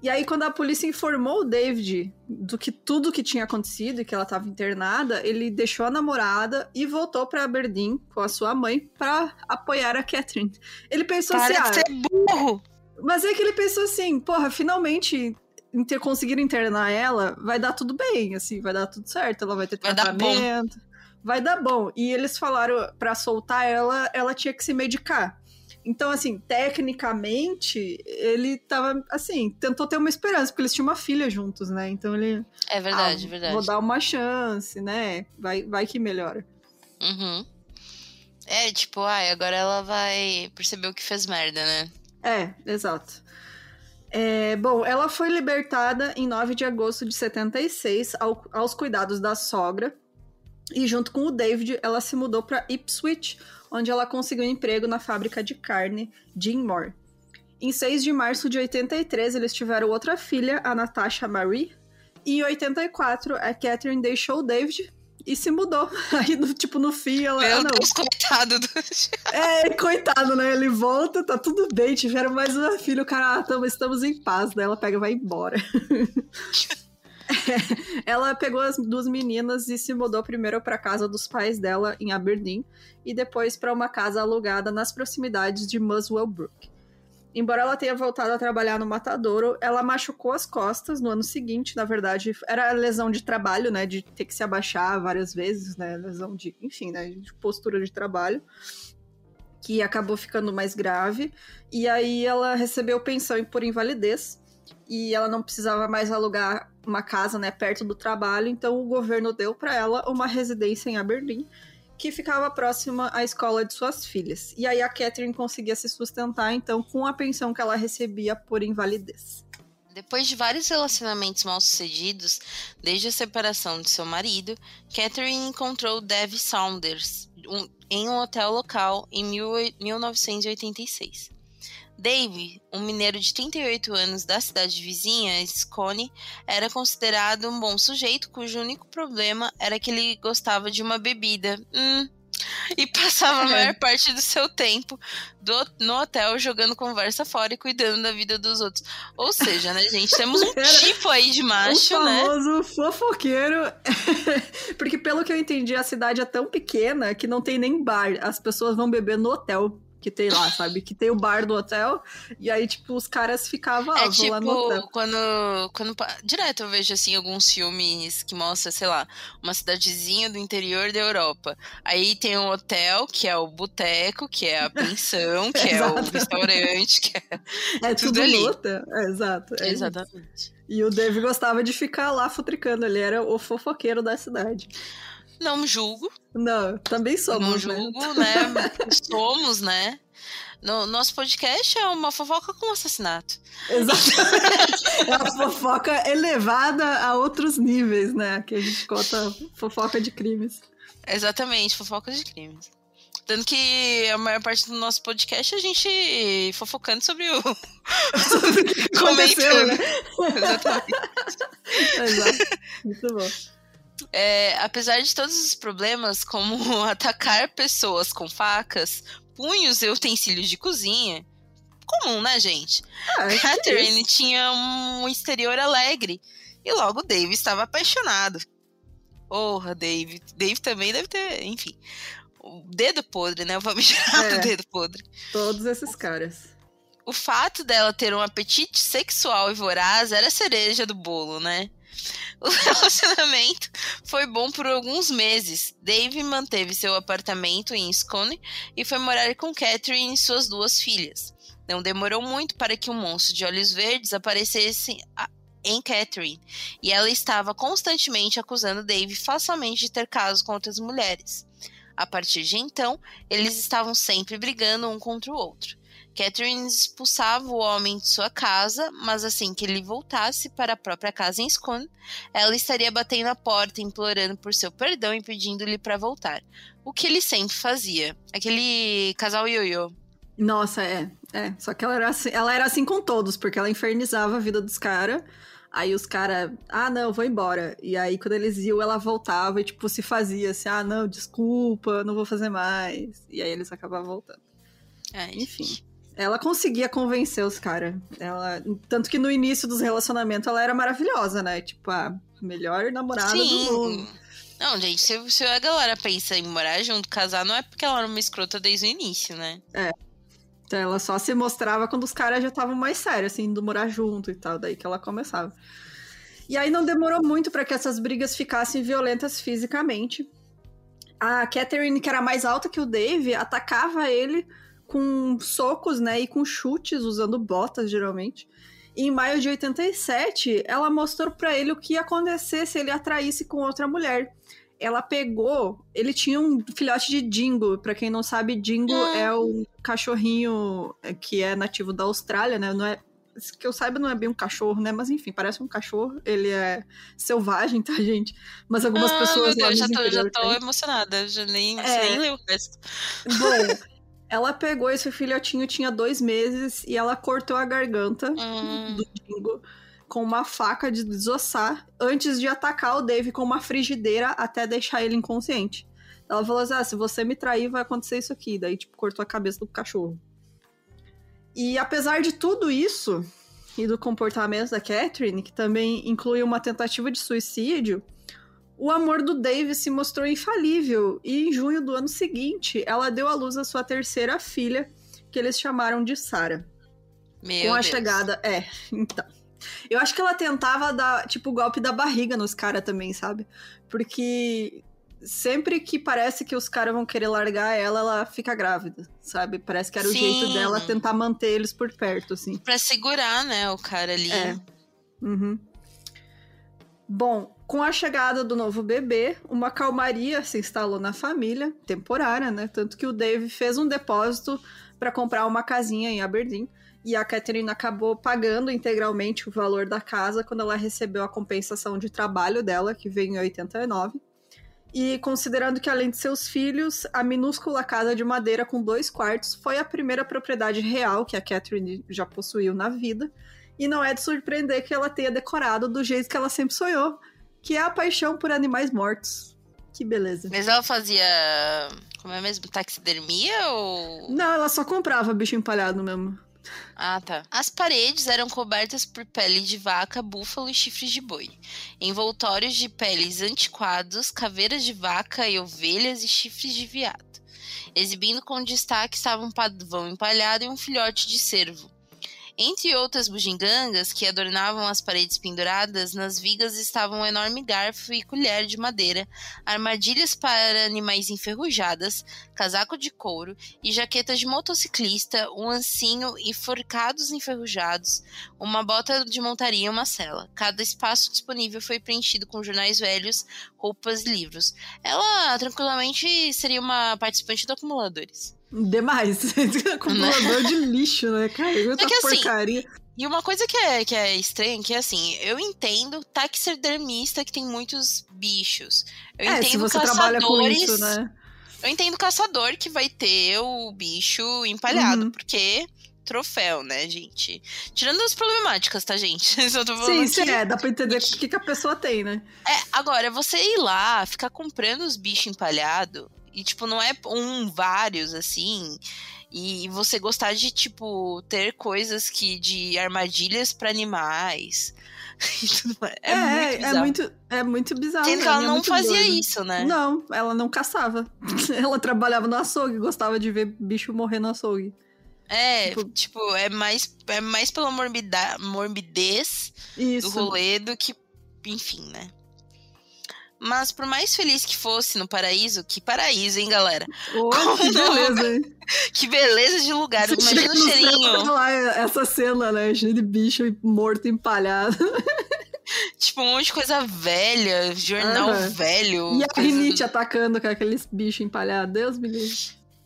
[SPEAKER 1] E aí, quando a polícia informou o David do que tudo que tinha acontecido e que ela estava internada, ele deixou a namorada e voltou para Aberdeen com a sua mãe para apoiar a Catherine. Ele pensou
[SPEAKER 2] Para
[SPEAKER 1] assim,
[SPEAKER 2] de
[SPEAKER 1] ah,
[SPEAKER 2] ser burro!
[SPEAKER 1] mas é que ele pensou assim, porra, finalmente inter conseguir internar ela, vai dar tudo bem, assim, vai dar tudo certo, ela vai ter
[SPEAKER 2] Vai dar
[SPEAKER 1] tratamento, vai dar bom. E eles falaram pra soltar ela, ela tinha que se medicar. Então, assim, tecnicamente, ele tava, assim, tentou ter uma esperança, porque eles tinham uma filha juntos, né? Então ele.
[SPEAKER 2] É verdade,
[SPEAKER 1] ah,
[SPEAKER 2] verdade.
[SPEAKER 1] Vou dar uma chance, né? Vai, vai que melhora.
[SPEAKER 2] Uhum. É, tipo, ai, agora ela vai perceber o que fez merda, né?
[SPEAKER 1] É, exato. É, bom, ela foi libertada em 9 de agosto de 76 ao- aos cuidados da sogra. E junto com o David, ela se mudou para Ipswich, onde ela conseguiu um emprego na fábrica de carne Dinmore. Em 6 de março de 83, eles tiveram outra filha, a Natasha Marie. E em 84, a Catherine deixou o David e se mudou. Aí, no- tipo, no fim, ela...
[SPEAKER 2] Meu
[SPEAKER 1] ah, não,
[SPEAKER 2] Deus, coitado do.
[SPEAKER 1] é, coitado, né? Ele volta, tá tudo bem, tiveram mais uma filha, o cara, ah, tamo, estamos em paz, daí ela pega e vai embora. ela pegou as duas meninas e se mudou primeiro pra casa dos pais dela em Aberdeen e depois pra uma casa alugada nas proximidades de Muswell Brook. Embora ela tenha voltado a trabalhar no matadouro, ela machucou as costas no ano seguinte, na verdade, era lesão de trabalho, né, de ter que se abaixar várias vezes, né, lesão de, enfim, né, de postura de trabalho que acabou ficando mais grave. E aí ela recebeu pensão por invalidez e ela não precisava mais alugar uma casa, né, perto do trabalho. Então o governo deu para ela uma residência em Aberdeen que ficava próxima à escola de suas filhas. E aí a Catherine conseguia se sustentar então com a pensão que ela recebia por invalidez.
[SPEAKER 2] Depois de vários relacionamentos mal sucedidos, desde a separação de seu marido, Catherine encontrou Dev Saunders um- em um hotel local em mil- 1986. Dave, um mineiro de 38 anos da cidade vizinha, Scone, era considerado um bom sujeito cujo único problema era que ele gostava de uma bebida. Hum. E passava a
[SPEAKER 1] É.
[SPEAKER 2] maior parte do seu tempo do- no hotel jogando conversa fora e cuidando da vida dos outros. Ou seja, né, gente? Temos um tipo aí de macho,
[SPEAKER 1] o
[SPEAKER 2] né?
[SPEAKER 1] famoso fofoqueiro. Porque pelo que eu entendi, a cidade é tão pequena que não tem nem bar. As pessoas vão beber no hotel que tem lá, sabe? Que tem o bar do hotel. E aí, tipo, os caras ficavam, ah,
[SPEAKER 2] É
[SPEAKER 1] vou lá no hotel.
[SPEAKER 2] tipo, quando, quando. pa- Direto eu vejo, assim, alguns filmes que mostram, sei lá, uma cidadezinha do interior da Europa. Aí tem um hotel, que é o boteco, que é a pensão, que é o restaurante, que é.
[SPEAKER 1] É
[SPEAKER 2] tudo
[SPEAKER 1] tudo,
[SPEAKER 2] ali.
[SPEAKER 1] hotel. É, exato. é isso.
[SPEAKER 2] Exatamente.
[SPEAKER 1] E o Dave gostava de ficar lá futricando. Ele era o fofoqueiro da cidade.
[SPEAKER 2] Não julgo,
[SPEAKER 1] Não, também somos,
[SPEAKER 2] não
[SPEAKER 1] né?
[SPEAKER 2] julgo, né? Somos, né? No, nosso podcast é uma fofoca com assassinato.
[SPEAKER 1] Exatamente. É uma fofoca elevada a outros níveis, né? Que a gente conta fofoca de crimes.
[SPEAKER 2] Exatamente, fofoca de crimes. Tanto que a maior parte do nosso podcast é a gente fofocando sobre o.
[SPEAKER 1] Sobre o que aconteceu, né?
[SPEAKER 2] Exatamente.
[SPEAKER 1] Exato. Muito bom.
[SPEAKER 2] É, apesar de todos os problemas, como atacar pessoas com facas, punhos e utensílios de cozinha, comum, né, gente?
[SPEAKER 1] Ah, é
[SPEAKER 2] Catherine tinha um exterior alegre e logo Dave estava apaixonado. Porra, Dave. Dave também deve ter, enfim. O dedo podre, né? O famigerado
[SPEAKER 1] É.
[SPEAKER 2] dedo podre.
[SPEAKER 1] Todos esses caras.
[SPEAKER 2] O fato dela ter um apetite sexual e voraz era a cereja do bolo, né? O relacionamento foi bom por alguns meses. Dave manteve seu apartamento em Scone e foi morar com Catherine e suas duas filhas. Não demorou muito para que um monstro de olhos verdes aparecesse em Catherine, e ela estava constantemente acusando Dave falsamente de ter casos com outras mulheres. A partir de então, eles estavam sempre brigando um contra o outro. Catherine expulsava o homem de sua casa, mas assim que ele voltasse para a própria casa em Scone, ela estaria batendo a porta, implorando por seu perdão e pedindo-lhe para voltar. O que ele sempre fazia. Aquele casal ioiô.
[SPEAKER 1] Nossa, é. É. Só que ela era, assim, ela era assim com todos, porque ela infernizava a vida dos caras. Aí os caras, ah, não, vou embora. E aí, quando eles iam, ela voltava e, tipo, se fazia assim, ah, não, desculpa, não vou fazer mais. E aí eles acabavam voltando. Enfim. Ela conseguia convencer os caras. Ela... Tanto que no início dos relacionamentos ela era maravilhosa, né? Tipo, a melhor namorada do mundo.
[SPEAKER 2] Sim. Não, gente, se, se a galera pensa em morar junto, casar, não é porque ela era uma escrota desde o início, né?
[SPEAKER 1] Então ela só se mostrava quando os caras já estavam mais sérios, assim, do morar junto e tal, daí que ela começava. E aí não demorou muito para que essas brigas ficassem violentas fisicamente. A Catherine, que era mais alta que o Dave, atacava ele com socos, né, e com chutes, usando botas, geralmente. E em maio de 87, ela mostrou para ele o que ia acontecer se ele atraísse com outra mulher. Ela pegou, ele tinha um filhote de dingo, para quem não sabe, dingo
[SPEAKER 2] Ah.
[SPEAKER 1] é um cachorrinho é, que é nativo da Austrália, né? Não é que eu saiba não é bem um cachorro, né? Mas enfim, parece um cachorro. Ele é selvagem, tá, gente? Mas algumas
[SPEAKER 2] ah,
[SPEAKER 1] pessoas
[SPEAKER 2] meu Deus, já tô, já tô emocionada. Já nem,
[SPEAKER 1] É.
[SPEAKER 2] nem leu o resto.
[SPEAKER 1] Bom, ela pegou esse filhotinho, tinha dois meses, e ela cortou a garganta
[SPEAKER 2] Hum,
[SPEAKER 1] do Dingo com uma faca de desossar antes de atacar o Dave com uma frigideira até deixar ele inconsciente. Ela falou assim: ah, se você me trair, vai acontecer isso aqui. Daí, tipo, cortou a cabeça do cachorro. E apesar de tudo isso, e do comportamento da Catherine, que também inclui uma tentativa de suicídio, o amor do Dave se mostrou infalível. E em junho do ano seguinte, ela deu à luz a sua terceira filha, que eles chamaram de Sarah.
[SPEAKER 2] meu
[SPEAKER 1] Com a
[SPEAKER 2] Deus.
[SPEAKER 1] chegada. É, então. Eu acho que ela tentava dar, tipo, o golpe da barriga nos caras também, sabe? Porque sempre que parece que os caras vão querer largar ela, ela fica grávida, sabe? Parece que era o
[SPEAKER 2] Sim.
[SPEAKER 1] jeito dela tentar manter eles por perto, assim.
[SPEAKER 2] Pra segurar, né, o cara ali.
[SPEAKER 1] É. Uhum. Bom, com a chegada do novo bebê, uma calmaria se instalou na família, temporária, né? Tanto que o Dave fez um depósito para comprar uma casinha em Aberdeen. E a Catherine acabou pagando integralmente o valor da casa quando ela recebeu a compensação de trabalho dela, que veio em 89. E considerando que, além de seus filhos, a minúscula casa de madeira com dois quartos foi a primeira propriedade real que a Catherine já possuiu na vida. E não é de surpreender que ela tenha decorado do jeito que ela sempre sonhou, que é a paixão por animais mortos. Que beleza.
[SPEAKER 2] Mas ela fazia. Como é mesmo? Taxidermia ou.
[SPEAKER 1] Não, ela só comprava bicho empalhado mesmo.
[SPEAKER 2] Ah, tá. As paredes eram cobertas por pele de vaca, búfalo e chifres de boi. Envoltórios de peles antiquados, caveiras de vaca e ovelhas e chifres de veado. Exibindo com destaque estava um pavão empalhado e um filhote de cervo. Entre outras bugigangas que adornavam as paredes penduradas, nas vigas estavam um enorme garfo e colher de madeira, armadilhas para animais enferrujadas, casaco de couro e jaqueta de motociclista, um ancinho e forcados enferrujados, uma bota de montaria e uma cela. Cada espaço disponível foi preenchido com jornais velhos, roupas e livros. Ela tranquilamente seria uma participante do Acumuladores.
[SPEAKER 1] Demais. Acumulador de lixo, né, cara? Muita
[SPEAKER 2] É que assim,
[SPEAKER 1] porcaria.
[SPEAKER 2] E uma coisa que é, que é estranha, que é assim, eu entendo taxidermista que tem muitos bichos. Eu
[SPEAKER 1] é,
[SPEAKER 2] entendo
[SPEAKER 1] se você trabalha com
[SPEAKER 2] caçadores.
[SPEAKER 1] isso, né?
[SPEAKER 2] Eu entendo caçador que vai ter o bicho empalhado,
[SPEAKER 1] Uhum.
[SPEAKER 2] porque troféu, né, gente? Tirando as problemáticas, tá, gente? Só tô falando
[SPEAKER 1] Sim, sim, é. Dá pra entender o que, que a pessoa tem, né?
[SPEAKER 2] É, agora, você ir lá, ficar comprando os bichos empalhados, e, tipo, não é um, vários, assim, e você gostar de, tipo, ter coisas que de armadilhas pra animais. mais. É, muito
[SPEAKER 1] é,
[SPEAKER 2] bizarro.
[SPEAKER 1] muito, é muito bizarro.
[SPEAKER 2] Sendo que ela
[SPEAKER 1] é
[SPEAKER 2] não fazia
[SPEAKER 1] doido.
[SPEAKER 2] isso, né?
[SPEAKER 1] Não, ela não caçava. ela trabalhava no açougue, gostava de ver bicho morrer no açougue.
[SPEAKER 2] É,
[SPEAKER 1] Tipo-
[SPEAKER 2] tipo, é mais, é mais pela morbida, morbidez do
[SPEAKER 1] Isso.
[SPEAKER 2] rolê do que, enfim, né? Mas por mais feliz que fosse no paraíso, que paraíso, hein, galera?
[SPEAKER 1] Olha que beleza, hein?
[SPEAKER 2] Que beleza de lugar.
[SPEAKER 1] Você
[SPEAKER 2] Imagina o
[SPEAKER 1] céu,
[SPEAKER 2] cheirinho.
[SPEAKER 1] tá lá essa cena, né? Cheio de bicho morto empalhado.
[SPEAKER 2] Tipo, um monte de coisa velha, jornal
[SPEAKER 1] Aham.
[SPEAKER 2] velho.
[SPEAKER 1] E a
[SPEAKER 2] coisa-
[SPEAKER 1] rinite atacando com aqueles bichos empalhados. Deus me livre.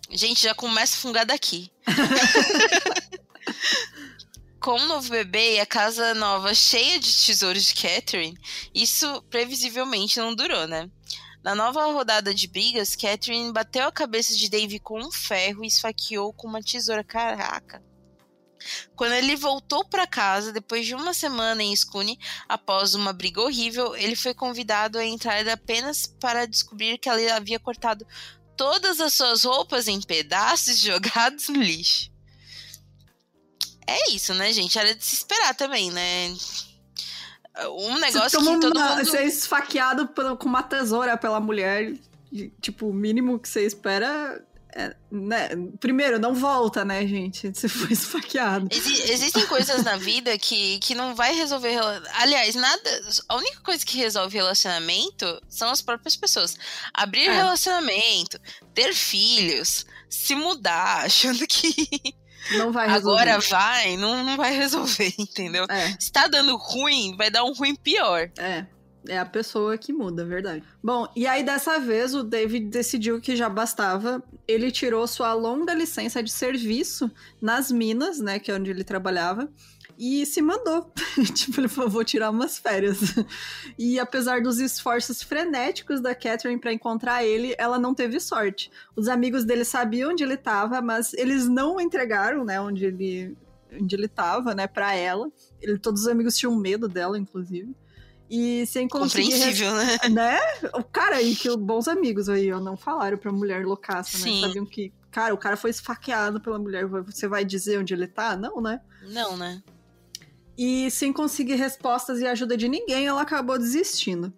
[SPEAKER 2] Gente, já começa a fungar daqui. Com o novo bebê e a casa nova cheia de tesouros de Catherine, isso previsivelmente não durou, né? Na nova rodada de brigas, Catherine bateu a cabeça de Dave com um ferro e esfaqueou com uma tesoura. Caraca. Quando ele voltou para casa, depois de uma semana em Scone, após uma briga horrível, ele foi convidado a entrar apenas para descobrir que ela havia cortado todas as suas roupas em pedaços jogados no lixo. É isso, né, gente? Era de se esperar também, né? Um negócio que todo
[SPEAKER 1] uma,
[SPEAKER 2] mundo...
[SPEAKER 1] Ser esfaqueado com uma tesoura pela mulher, tipo, o mínimo que você espera é, né? Primeiro, não volta, né, gente? Você foi esfaqueado.
[SPEAKER 2] Exi existem coisas na vida que, que não vai resolver. Aliás, nada. A única coisa que resolve relacionamento são as próprias pessoas. Abrir é. relacionamento, ter filhos, se mudar, achando que.
[SPEAKER 1] Não vai resolver.
[SPEAKER 2] Agora vai, não, não vai resolver, entendeu? É. Se tá dando ruim, vai dar um ruim pior.
[SPEAKER 1] É. É a pessoa que muda, verdade. Bom, e aí dessa vez o David decidiu que já bastava. Ele tirou sua longa licença de serviço nas minas, né, que é onde ele trabalhava, e se mandou. tipo, ele falou: vou tirar umas férias. e apesar dos esforços frenéticos da Catherine para encontrar ele, ela não teve sorte. Os amigos dele sabiam onde ele estava, mas eles não entregaram, né, onde ele onde ele estava, né, para ela. Ele, todos os amigos tinham medo dela, inclusive. E sem conseguir.
[SPEAKER 2] Compreensível, né?
[SPEAKER 1] né? O cara aí, que bons amigos aí, ó, não falaram pra mulher loucaça, né? Sim. Sabiam que, cara, o cara foi esfaqueado pela mulher. Você vai dizer onde ele tá? Não, né?
[SPEAKER 2] Não, né?
[SPEAKER 1] E sem conseguir respostas e ajuda de ninguém, ela acabou desistindo.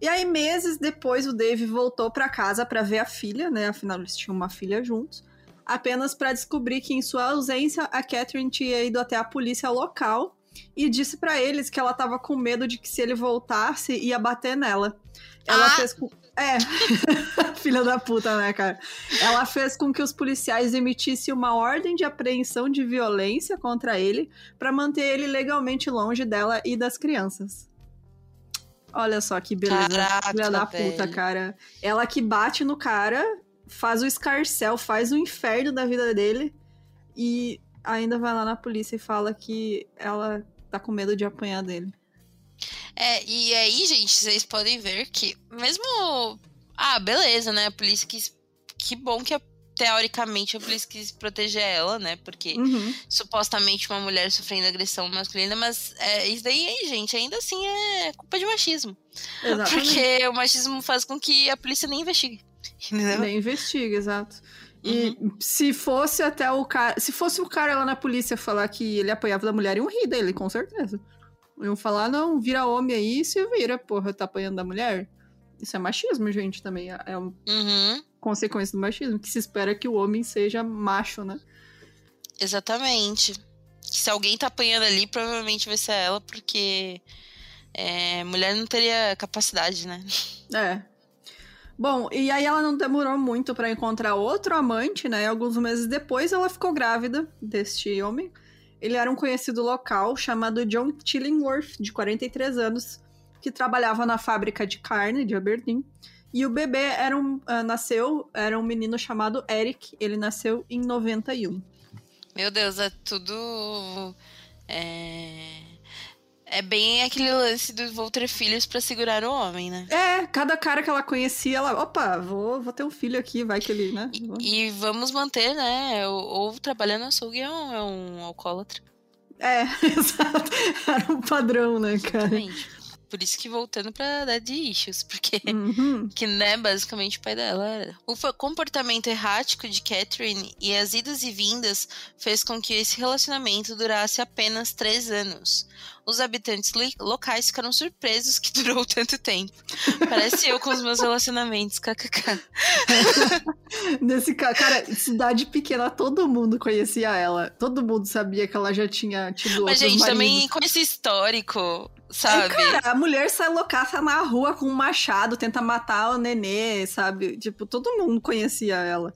[SPEAKER 1] E aí, meses depois, o Dave voltou para casa para ver a filha, né? Afinal, eles tinham uma filha juntos. Apenas para descobrir que, em sua ausência, a Catherine tinha ido até a polícia local e disse para eles que ela tava com medo de que se ele voltasse ia bater nela. Ela ah. fez com é, filha da puta, né, cara? Ela fez com que os policiais emitissem uma ordem de apreensão de violência contra ele para manter ele legalmente longe dela e das crianças. Olha só que beleza. Caraca, filha da velho. puta, cara. Ela que bate no cara, faz o escarcel, faz o inferno da vida dele e ainda vai lá na polícia e fala que ela tá com medo de apanhar dele.
[SPEAKER 2] É, e aí, gente, vocês podem ver que, mesmo. Ah, beleza, né? A polícia quis. Que bom que a, teoricamente a polícia quis proteger ela, né? Porque uhum. supostamente uma mulher sofrendo agressão masculina, mas é, isso daí, gente, ainda assim é culpa de machismo. Exatamente. Porque o machismo faz com que a polícia nem investigue. Entendeu?
[SPEAKER 1] Nem investigue, exato. E uhum. se fosse até o cara. Se fosse o cara lá na polícia falar que ele apanhava da mulher, iam rir dele, com certeza. Iam falar, não, vira homem aí se vira, porra, tá apanhando da mulher. Isso é machismo, gente, também. É, é uma uhum. consequência do machismo, que se espera que o homem seja macho, né?
[SPEAKER 2] Exatamente. Se alguém tá apanhando ali, provavelmente vai ser ela, porque é, mulher não teria capacidade, né?
[SPEAKER 1] É, Bom, e aí ela não demorou muito para encontrar outro amante, né? Alguns meses depois ela ficou grávida deste homem. Ele era um conhecido local chamado John Chillingworth, de 43 anos, que trabalhava na fábrica de carne de Aberdeen. E o bebê era um, uh, nasceu, era um menino chamado Eric. Ele nasceu em 91.
[SPEAKER 2] Meu Deus, é tudo. É é bem aquele lance do vou ter filhos para segurar o homem, né?
[SPEAKER 1] É, cada cara que ela conhecia, ela, opa, vou, vou ter um filho aqui, vai que ele, né?
[SPEAKER 2] E, e vamos manter, né? Ou, ou trabalhando açougue é um, é um alcoólatra.
[SPEAKER 1] É, exato. Era um padrão, né, cara?
[SPEAKER 2] Exatamente. Por isso que voltando pra Dead Issues, porque uhum. que né, basicamente o pai dela O comportamento errático de Catherine e as idas e vindas fez com que esse relacionamento durasse apenas três anos. Os habitantes locais ficaram surpresos que durou tanto tempo. Parece eu com os meus relacionamentos, kkk.
[SPEAKER 1] Nesse cara, cidade pequena, todo mundo conhecia ela. Todo mundo sabia que ela já tinha tido Mas,
[SPEAKER 2] gente,
[SPEAKER 1] maridos.
[SPEAKER 2] também com esse histórico, sabe?
[SPEAKER 1] É, cara, a mulher sai loucaça na rua com um machado, tenta matar o nenê, sabe? Tipo, todo mundo conhecia ela.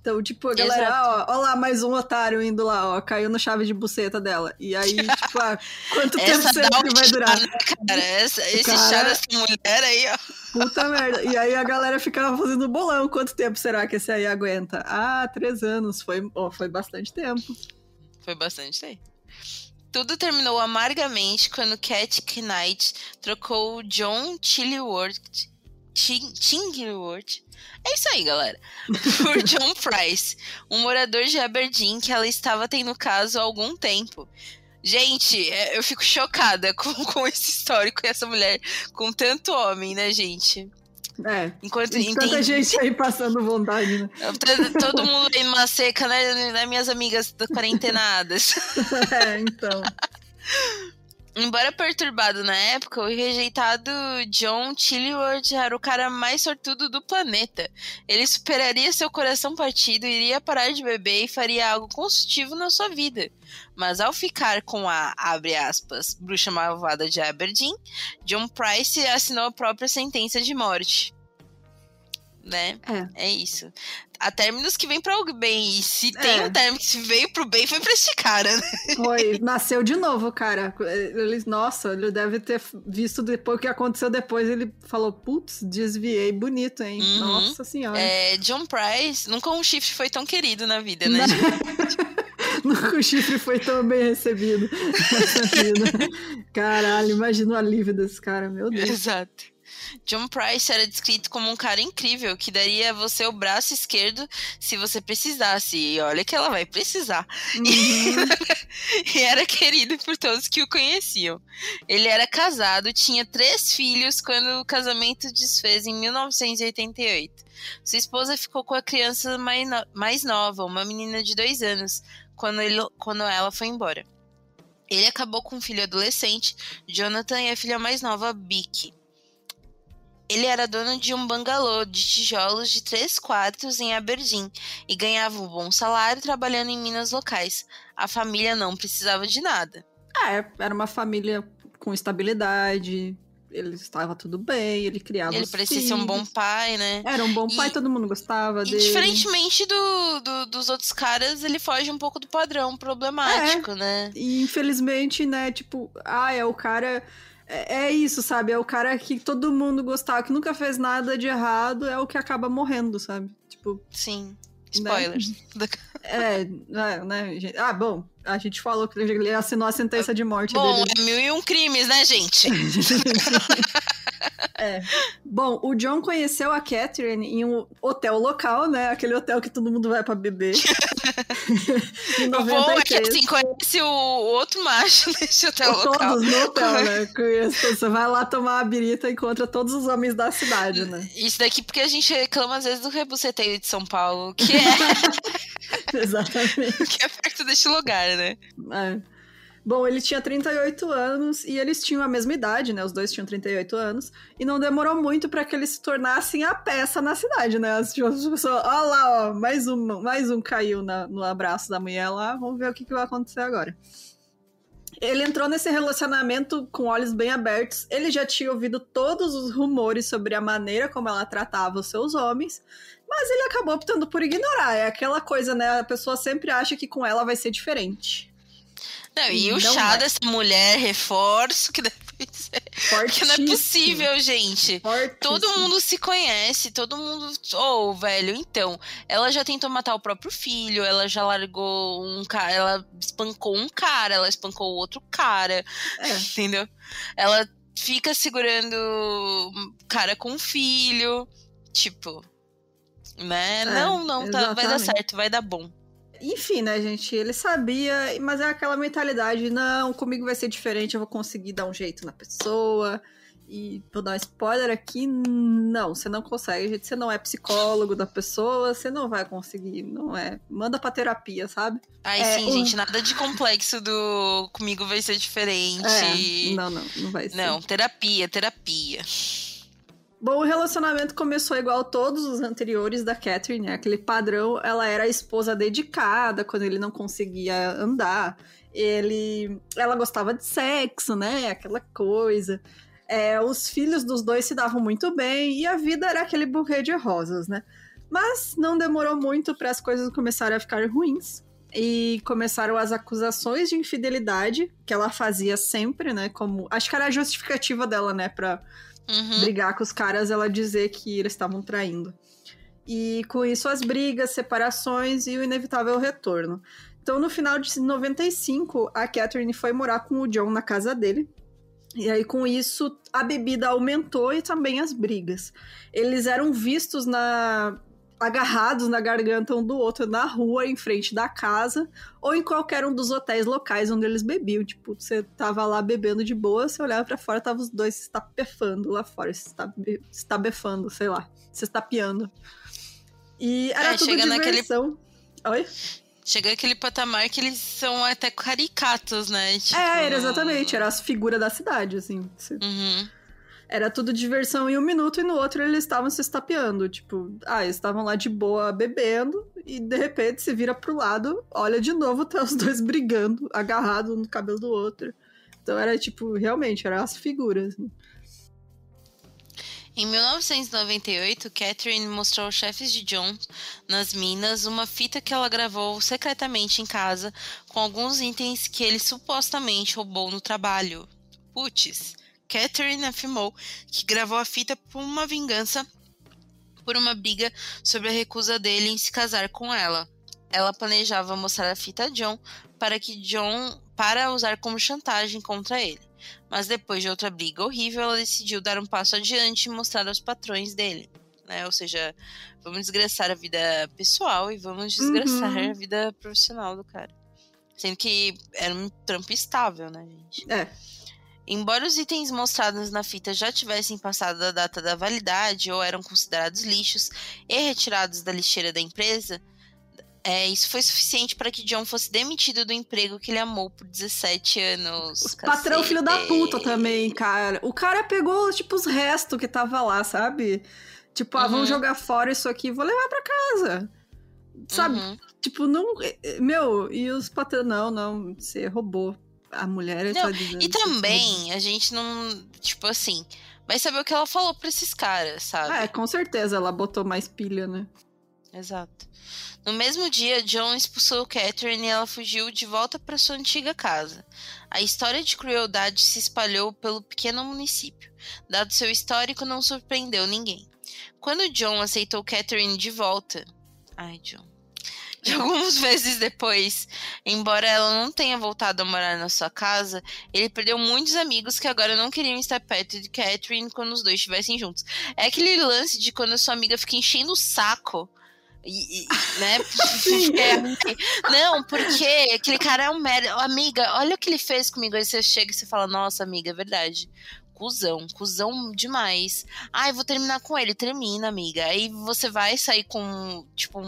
[SPEAKER 1] Então, tipo, a galera, Exato. ó, ó lá, mais um otário indo lá, ó, caiu no chave de buceta dela. E aí, tipo, ah, quanto tempo será que vai durar? Né,
[SPEAKER 2] cara, essa, esse cara... chá dessa mulher aí, ó.
[SPEAKER 1] Puta merda. E aí a galera ficava fazendo bolão. Quanto tempo será que esse aí aguenta? Ah, três anos. Foi, ó, foi bastante tempo.
[SPEAKER 2] Foi bastante tempo. Tudo terminou amargamente quando Cat Knight trocou John Chilliworth Tingleworth. É isso aí, galera. Por John Price, um morador de Aberdeen que ela estava tendo caso há algum tempo. Gente, é, eu fico chocada com, com esse histórico e essa mulher com tanto homem, né, gente?
[SPEAKER 1] É. Enquanto, tanta gente aí passando vontade, né?
[SPEAKER 2] Todo mundo aí numa seca, né? Minhas amigas quarentenadas.
[SPEAKER 1] é, então.
[SPEAKER 2] Embora perturbado na época, o rejeitado John Chilliward era o cara mais sortudo do planeta. Ele superaria seu coração partido, iria parar de beber e faria algo construtivo na sua vida. Mas ao ficar com a, abre aspas, bruxa malvada de Aberdeen, John Price assinou a própria sentença de morte né? É. é isso. Há términos que vem para o bem. E se é. tem um término que veio pro bem, foi pra este cara, né?
[SPEAKER 1] Foi, nasceu de novo, cara. Ele, nossa, ele deve ter visto depois o que aconteceu depois. Ele falou, putz, desviei bonito, hein? Uhum. Nossa senhora.
[SPEAKER 2] É, John Price, nunca um chifre foi tão querido na vida, né?
[SPEAKER 1] o chifre foi tão bem recebido. Caralho, imagina o alívio desse cara, meu Deus.
[SPEAKER 2] Exato. John Price era descrito como um cara incrível que daria a você o braço esquerdo se você precisasse. E olha que ela vai precisar. Uhum. E, e era querido por todos que o conheciam. Ele era casado, tinha três filhos quando o casamento desfez em 1988. Sua esposa ficou com a criança mais, no mais nova, uma menina de dois anos, quando, ele, quando ela foi embora. Ele acabou com um filho adolescente, Jonathan, e a filha mais nova, Bicky. Ele era dono de um bangalô de tijolos de três quartos em Aberdeen e ganhava um bom salário trabalhando em minas locais. A família não precisava de nada.
[SPEAKER 1] É, era uma família com estabilidade, ele estava tudo bem, ele criava
[SPEAKER 2] Ele parecia ser um bom pai, né?
[SPEAKER 1] Era um bom pai, e, todo mundo gostava dele.
[SPEAKER 2] Diferentemente do, do, dos outros caras, ele foge um pouco do padrão problemático,
[SPEAKER 1] é,
[SPEAKER 2] né?
[SPEAKER 1] E infelizmente, né, tipo, ah, é o cara é, é, isso, sabe? É o cara que todo mundo gostava, que nunca fez nada de errado, é o que acaba morrendo, sabe? Tipo.
[SPEAKER 2] Sim. Spoilers.
[SPEAKER 1] Né? É, é, né, gente? Ah, bom, a gente falou que ele assinou a sentença de morte
[SPEAKER 2] bom,
[SPEAKER 1] dele.
[SPEAKER 2] Bom, é mil e um crimes, né, gente?
[SPEAKER 1] É. Bom, o John conheceu a Catherine em um hotel local, né? Aquele hotel que todo mundo vai pra beber.
[SPEAKER 2] o bom é que assim, conhece o outro macho nesse hotel
[SPEAKER 1] todos
[SPEAKER 2] local.
[SPEAKER 1] Todos no hotel, né? Você vai lá tomar a birita e encontra todos os homens da cidade, né?
[SPEAKER 2] Isso daqui porque a gente reclama às vezes do rebuceteio de São Paulo, que é...
[SPEAKER 1] Exatamente.
[SPEAKER 2] que é perto deste lugar, né?
[SPEAKER 1] É. Bom, ele tinha 38 anos e eles tinham a mesma idade, né? Os dois tinham 38 anos. E não demorou muito para que eles se tornassem a peça na cidade, né? As pessoas, ó lá, ó, mais um, mais um caiu na, no abraço da mulher lá. Vamos ver o que, que vai acontecer agora. Ele entrou nesse relacionamento com olhos bem abertos. Ele já tinha ouvido todos os rumores sobre a maneira como ela tratava os seus homens, mas ele acabou optando por ignorar. É aquela coisa, né? A pessoa sempre acha que com ela vai ser diferente.
[SPEAKER 2] Não, e o chá é. dessa mulher, reforço que deve ser. Porque não é possível, gente. Todo mundo se conhece, todo mundo. Oh, velho, então. Ela já tentou matar o próprio filho, ela já largou um cara. Ela espancou um cara, ela espancou outro cara. É. Entendeu? Ela fica segurando cara com filho. Tipo. Né? É, não, não, tá, vai dar certo, vai dar bom.
[SPEAKER 1] Enfim, né, gente? Ele sabia, mas é aquela mentalidade: não, comigo vai ser diferente, eu vou conseguir dar um jeito na pessoa. E vou dar um spoiler aqui: não, você não consegue, gente. Você não é psicólogo da pessoa, você não vai conseguir, não é. Manda pra terapia, sabe?
[SPEAKER 2] Ai, é, sim, o... gente, nada de complexo do comigo vai ser diferente.
[SPEAKER 1] É, não, não, não vai ser.
[SPEAKER 2] Não, terapia, terapia.
[SPEAKER 1] Bom, o relacionamento começou igual todos os anteriores da Catherine, né? Aquele padrão, ela era a esposa dedicada quando ele não conseguia andar. Ele, ela gostava de sexo, né? Aquela coisa. É, os filhos dos dois se davam muito bem e a vida era aquele buquê de rosas, né? Mas não demorou muito para as coisas começarem a ficar ruins e começaram as acusações de infidelidade que ela fazia sempre, né? Como acho que era a justificativa dela, né, para uhum. brigar com os caras, ela dizer que eles estavam traindo. E com isso, as brigas, separações e o inevitável retorno. Então, no final de 95, a Catherine foi morar com o John na casa dele. E aí, com isso, a bebida aumentou e também as brigas. Eles eram vistos na agarrados na garganta um do outro na rua, em frente da casa, ou em qualquer um dos hotéis locais onde eles bebiam. Tipo, você tava lá bebendo de boa, você olhava para fora, tava os dois se estapefando lá fora, se estabefando, sei lá, se estapeando. E era é, tudo diversão. Naquele... Oi?
[SPEAKER 2] Chega aquele patamar que eles são até caricatos, né?
[SPEAKER 1] Tipo... É, era exatamente, era as figuras da cidade, assim.
[SPEAKER 2] Uhum.
[SPEAKER 1] Era tudo diversão em um minuto e no outro eles estavam se estapeando. Tipo, ah, eles estavam lá de boa bebendo e de repente se vira pro lado, olha de novo, tá os dois brigando, agarrados no cabelo do outro. Então era tipo, realmente, eram as figuras. Assim.
[SPEAKER 2] Em 1998, Catherine mostrou aos chefes de John nas minas uma fita que ela gravou secretamente em casa com alguns itens que ele supostamente roubou no trabalho. Putz, Catherine afirmou que gravou a fita por uma vingança por uma briga sobre a recusa dele em se casar com ela. Ela planejava mostrar a fita a John para que John para usar como chantagem contra ele. Mas depois de outra briga horrível, ela decidiu dar um passo adiante e mostrar aos patrões dele. Né? Ou seja, vamos desgraçar a vida pessoal e vamos desgraçar uhum. a vida profissional do cara. Sendo que era um trampo estável, né, gente?
[SPEAKER 1] É.
[SPEAKER 2] Embora os itens mostrados na fita já tivessem passado da data da validade ou eram considerados lixos e retirados da lixeira da empresa, é, isso foi suficiente para que John fosse demitido do emprego que ele amou por 17 anos.
[SPEAKER 1] Os patrão filho da puta também, cara. O cara pegou, tipo, os restos que tava lá, sabe? Tipo, ah, uhum. vamos jogar fora isso aqui, vou levar para casa. Sabe? Uhum. Tipo, não. Eh, eh, meu, e os patrão, não, não, você roubou a mulher não, tá dizendo.
[SPEAKER 2] E também, a gente não. Tipo assim, vai saber o que ela falou pra esses caras, sabe?
[SPEAKER 1] É, com certeza ela botou mais pilha, né?
[SPEAKER 2] Exato. No mesmo dia, John expulsou Catherine e ela fugiu de volta para sua antiga casa. A história de crueldade se espalhou pelo pequeno município. Dado seu histórico, não surpreendeu ninguém. Quando John aceitou Catherine de volta. Ai, John. De alguns meses depois, embora ela não tenha voltado a morar na sua casa, ele perdeu muitos amigos que agora não queriam estar perto de Catherine quando os dois estivessem juntos. É aquele lance de quando a sua amiga fica enchendo o saco. E, e, né? não, porque aquele cara é um merda. Amiga, olha o que ele fez comigo. Aí você chega e você fala, nossa, amiga, é verdade cuzão, cuzão demais. Ai, vou terminar com ele. Termina, amiga. Aí você vai sair com, tipo,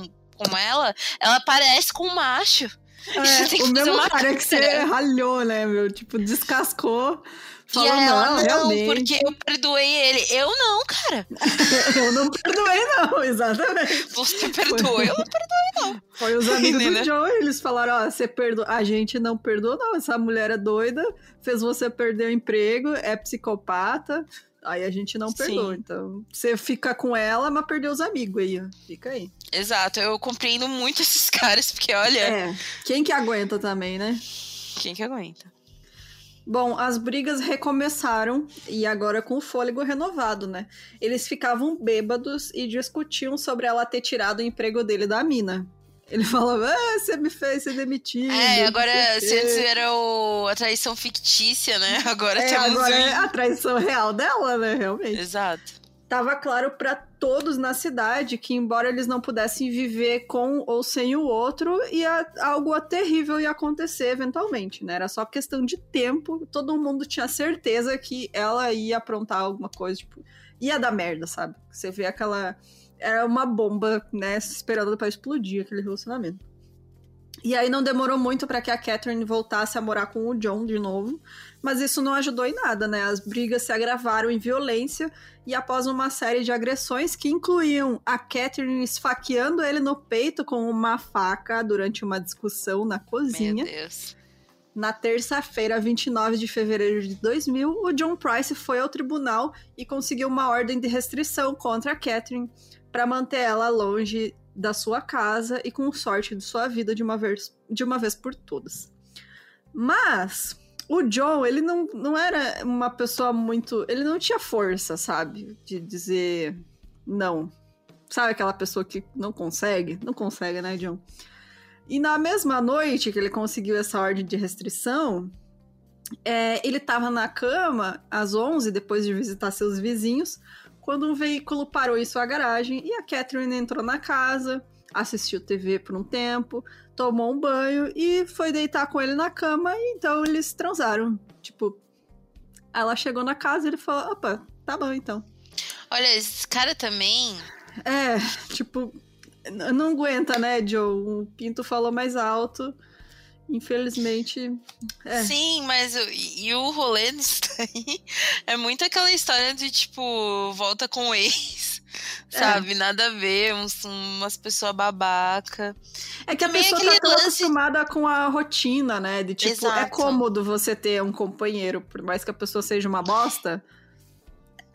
[SPEAKER 2] como ela, ela parece com um macho.
[SPEAKER 1] É, o mesmo cara que você ralhou, né, meu? Tipo, descascou.
[SPEAKER 2] Falou, e ela, não, realmente. porque eu perdoei ele. Eu não, cara.
[SPEAKER 1] eu não perdoei, não, exatamente.
[SPEAKER 2] Você perdoou, Foi... eu não perdoei, não.
[SPEAKER 1] Foi os amigos do Joe, eles falaram, ó, você perdoou. A gente não perdoou, não. Essa mulher é doida, fez você perder o emprego, é psicopata. Aí a gente não perdoa. Sim. Então, você fica com ela, mas perdeu os amigos aí, ó. Fica aí.
[SPEAKER 2] Exato, eu compreendo muito esses caras, porque olha.
[SPEAKER 1] É, quem que aguenta também, né?
[SPEAKER 2] Quem que aguenta?
[SPEAKER 1] Bom, as brigas recomeçaram e agora com o fôlego renovado, né? Eles ficavam bêbados e discutiam sobre ela ter tirado o emprego dele da mina. Ele falava, ah, você me fez ser demitido.
[SPEAKER 2] É, agora se antes era o, a traição fictícia, né? Agora
[SPEAKER 1] é,
[SPEAKER 2] temos
[SPEAKER 1] agora é a traição real dela, né? Realmente.
[SPEAKER 2] Exato.
[SPEAKER 1] Tava claro para todos na cidade que, embora eles não pudessem viver com ou sem o outro, ia, algo terrível ia acontecer eventualmente, né? Era só questão de tempo. Todo mundo tinha certeza que ela ia aprontar alguma coisa, tipo, ia dar merda, sabe? Você vê aquela era uma bomba, né, esperando para explodir aquele relacionamento. E aí não demorou muito para que a Catherine voltasse a morar com o John de novo, mas isso não ajudou em nada, né? As brigas se agravaram em violência e após uma série de agressões que incluíam a Catherine esfaqueando ele no peito com uma faca durante uma discussão na cozinha.
[SPEAKER 2] Meu Deus.
[SPEAKER 1] Na terça-feira, 29 de fevereiro de 2000, o John Price foi ao tribunal e conseguiu uma ordem de restrição contra a Catherine para manter ela longe da sua casa e com sorte de sua vida de uma vez, de uma vez por todas. Mas o John, ele não, não era uma pessoa muito. Ele não tinha força, sabe? De dizer não. Sabe aquela pessoa que não consegue? Não consegue, né, John? E na mesma noite que ele conseguiu essa ordem de restrição, É, ele tava na cama às 11, depois de visitar seus vizinhos, quando um veículo parou em sua garagem e a Catherine entrou na casa, assistiu TV por um tempo, tomou um banho e foi deitar com ele na cama e então eles transaram. Tipo, ela chegou na casa e ele falou: opa, tá bom então.
[SPEAKER 2] Olha, esse cara também.
[SPEAKER 1] É, tipo, não aguenta, né, Joe? O Pinto falou mais alto. Infelizmente. É.
[SPEAKER 2] Sim, mas e o rolê disso daí é muito aquela história de tipo, volta com o ex, é. sabe? É. Nada a ver, uns, umas pessoas babaca.
[SPEAKER 1] É que Também a pessoa tá tão lance... acostumada com a rotina, né? De tipo, é Exato. é cômodo você ter um companheiro, por mais que a pessoa seja uma bosta.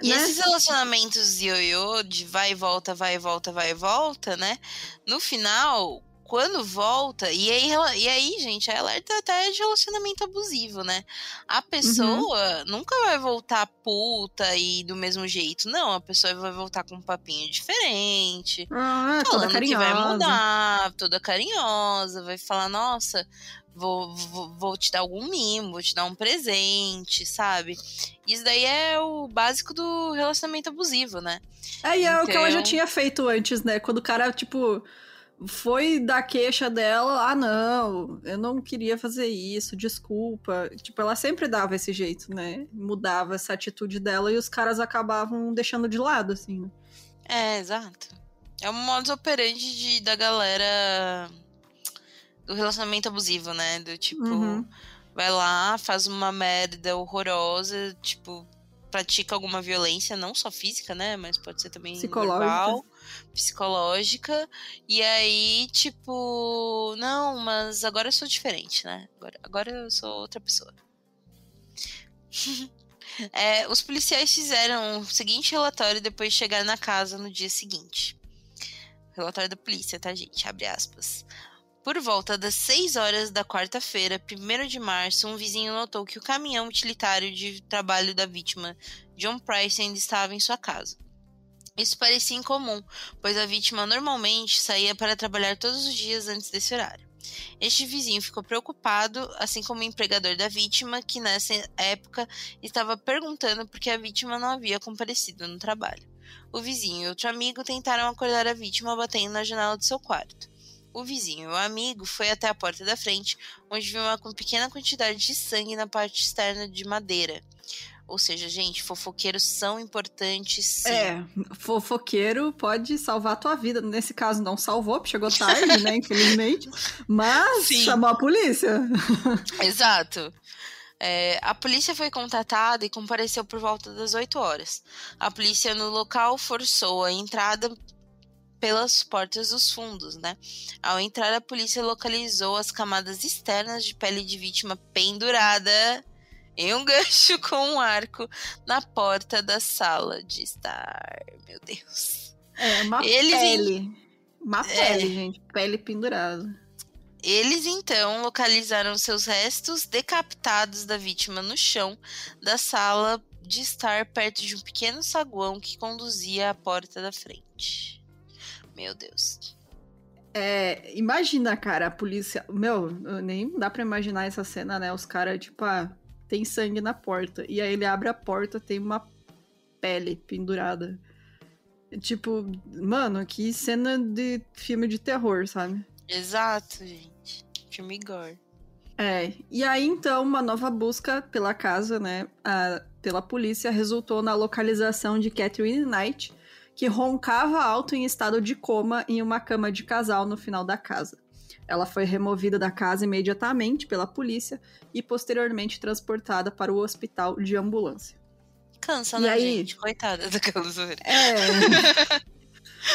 [SPEAKER 2] E né? esses relacionamentos de ioiô, de vai e volta, vai e volta, vai e volta, né? No final, quando volta, e aí, e aí, gente, a alerta até de relacionamento abusivo, né? A pessoa uhum. nunca vai voltar puta e do mesmo jeito. Não, a pessoa vai voltar com um papinho diferente.
[SPEAKER 1] Ah, falando toda que
[SPEAKER 2] vai mudar, toda carinhosa, vai falar, nossa, vou, vou, vou te dar algum mimo, vou te dar um presente, sabe? Isso daí é o básico do relacionamento abusivo, né?
[SPEAKER 1] É, e é então... o que ela já então tinha feito antes, né? Quando o cara, tipo foi da queixa dela, ah, não, eu não queria fazer isso, desculpa. Tipo, ela sempre dava esse jeito, né? Mudava essa atitude dela e os caras acabavam deixando de lado, assim. Né?
[SPEAKER 2] É, exato. É um modus operandi de, da galera do relacionamento abusivo, né? Do tipo, uhum. vai lá, faz uma merda horrorosa, tipo, pratica alguma violência, não só física, né? Mas pode ser também verbal psicológica. E aí, tipo, não, mas agora eu sou diferente, né? Agora, agora eu sou outra pessoa. é, os policiais fizeram o seguinte relatório depois de chegar na casa no dia seguinte. Relatório da polícia, tá, gente? Abre aspas. Por volta das 6 horas da quarta-feira, 1 de março, um vizinho notou que o caminhão utilitário de trabalho da vítima, John Price, ainda estava em sua casa. Isso parecia incomum, pois a vítima normalmente saía para trabalhar todos os dias antes desse horário. Este vizinho ficou preocupado, assim como o empregador da vítima, que nessa época estava perguntando por que a vítima não havia comparecido no trabalho. O vizinho e outro amigo tentaram acordar a vítima batendo na janela do seu quarto. O vizinho e o amigo foi até a porta da frente, onde viu uma pequena quantidade de sangue na parte externa de madeira. Ou seja, gente, fofoqueiros são importantes sim.
[SPEAKER 1] É, fofoqueiro pode salvar a tua vida. Nesse caso, não salvou, porque chegou tarde, né? Infelizmente. Mas sim. chamou a polícia.
[SPEAKER 2] Exato. É, a polícia foi contatada e compareceu por volta das 8 horas. A polícia no local forçou a entrada pelas portas dos fundos, né? Ao entrar, a polícia localizou as camadas externas de pele de vítima pendurada em um gancho com um arco na porta da sala de estar. Meu Deus.
[SPEAKER 1] É, uma Eles pele. Em... Uma é. pele, é... gente. Pele pendurada.
[SPEAKER 2] Eles então localizaram seus restos decapitados da vítima no chão da sala de estar perto de um pequeno saguão que conduzia à porta da frente. Meu Deus.
[SPEAKER 1] É, imagina, cara, a polícia. Meu, nem dá pra imaginar essa cena, né? Os caras, tipo, ah, tem sangue na porta. E aí ele abre a porta, tem uma pele pendurada. Tipo, mano, que cena de filme de terror, sabe?
[SPEAKER 2] Exato, gente. Filme gore.
[SPEAKER 1] É, e aí então uma nova busca pela casa, né, a, pela polícia, resultou na localização de Catherine Knight, que roncava alto em estado de coma em uma cama de casal no final da casa. Ela foi removida da casa imediatamente pela polícia e posteriormente transportada para o hospital de ambulância.
[SPEAKER 2] Cansa, e né, aí... gente? Coitada daquela
[SPEAKER 1] É.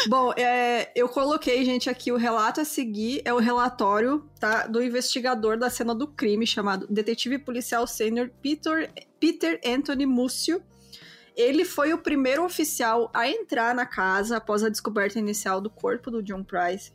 [SPEAKER 1] Bom, é, eu coloquei, gente, aqui o relato a seguir é o relatório tá, do investigador da cena do crime, chamado Detetive Policial Sênior Peter, Peter Anthony Múcio. Ele foi o primeiro oficial a entrar na casa após a descoberta inicial do corpo do John Price.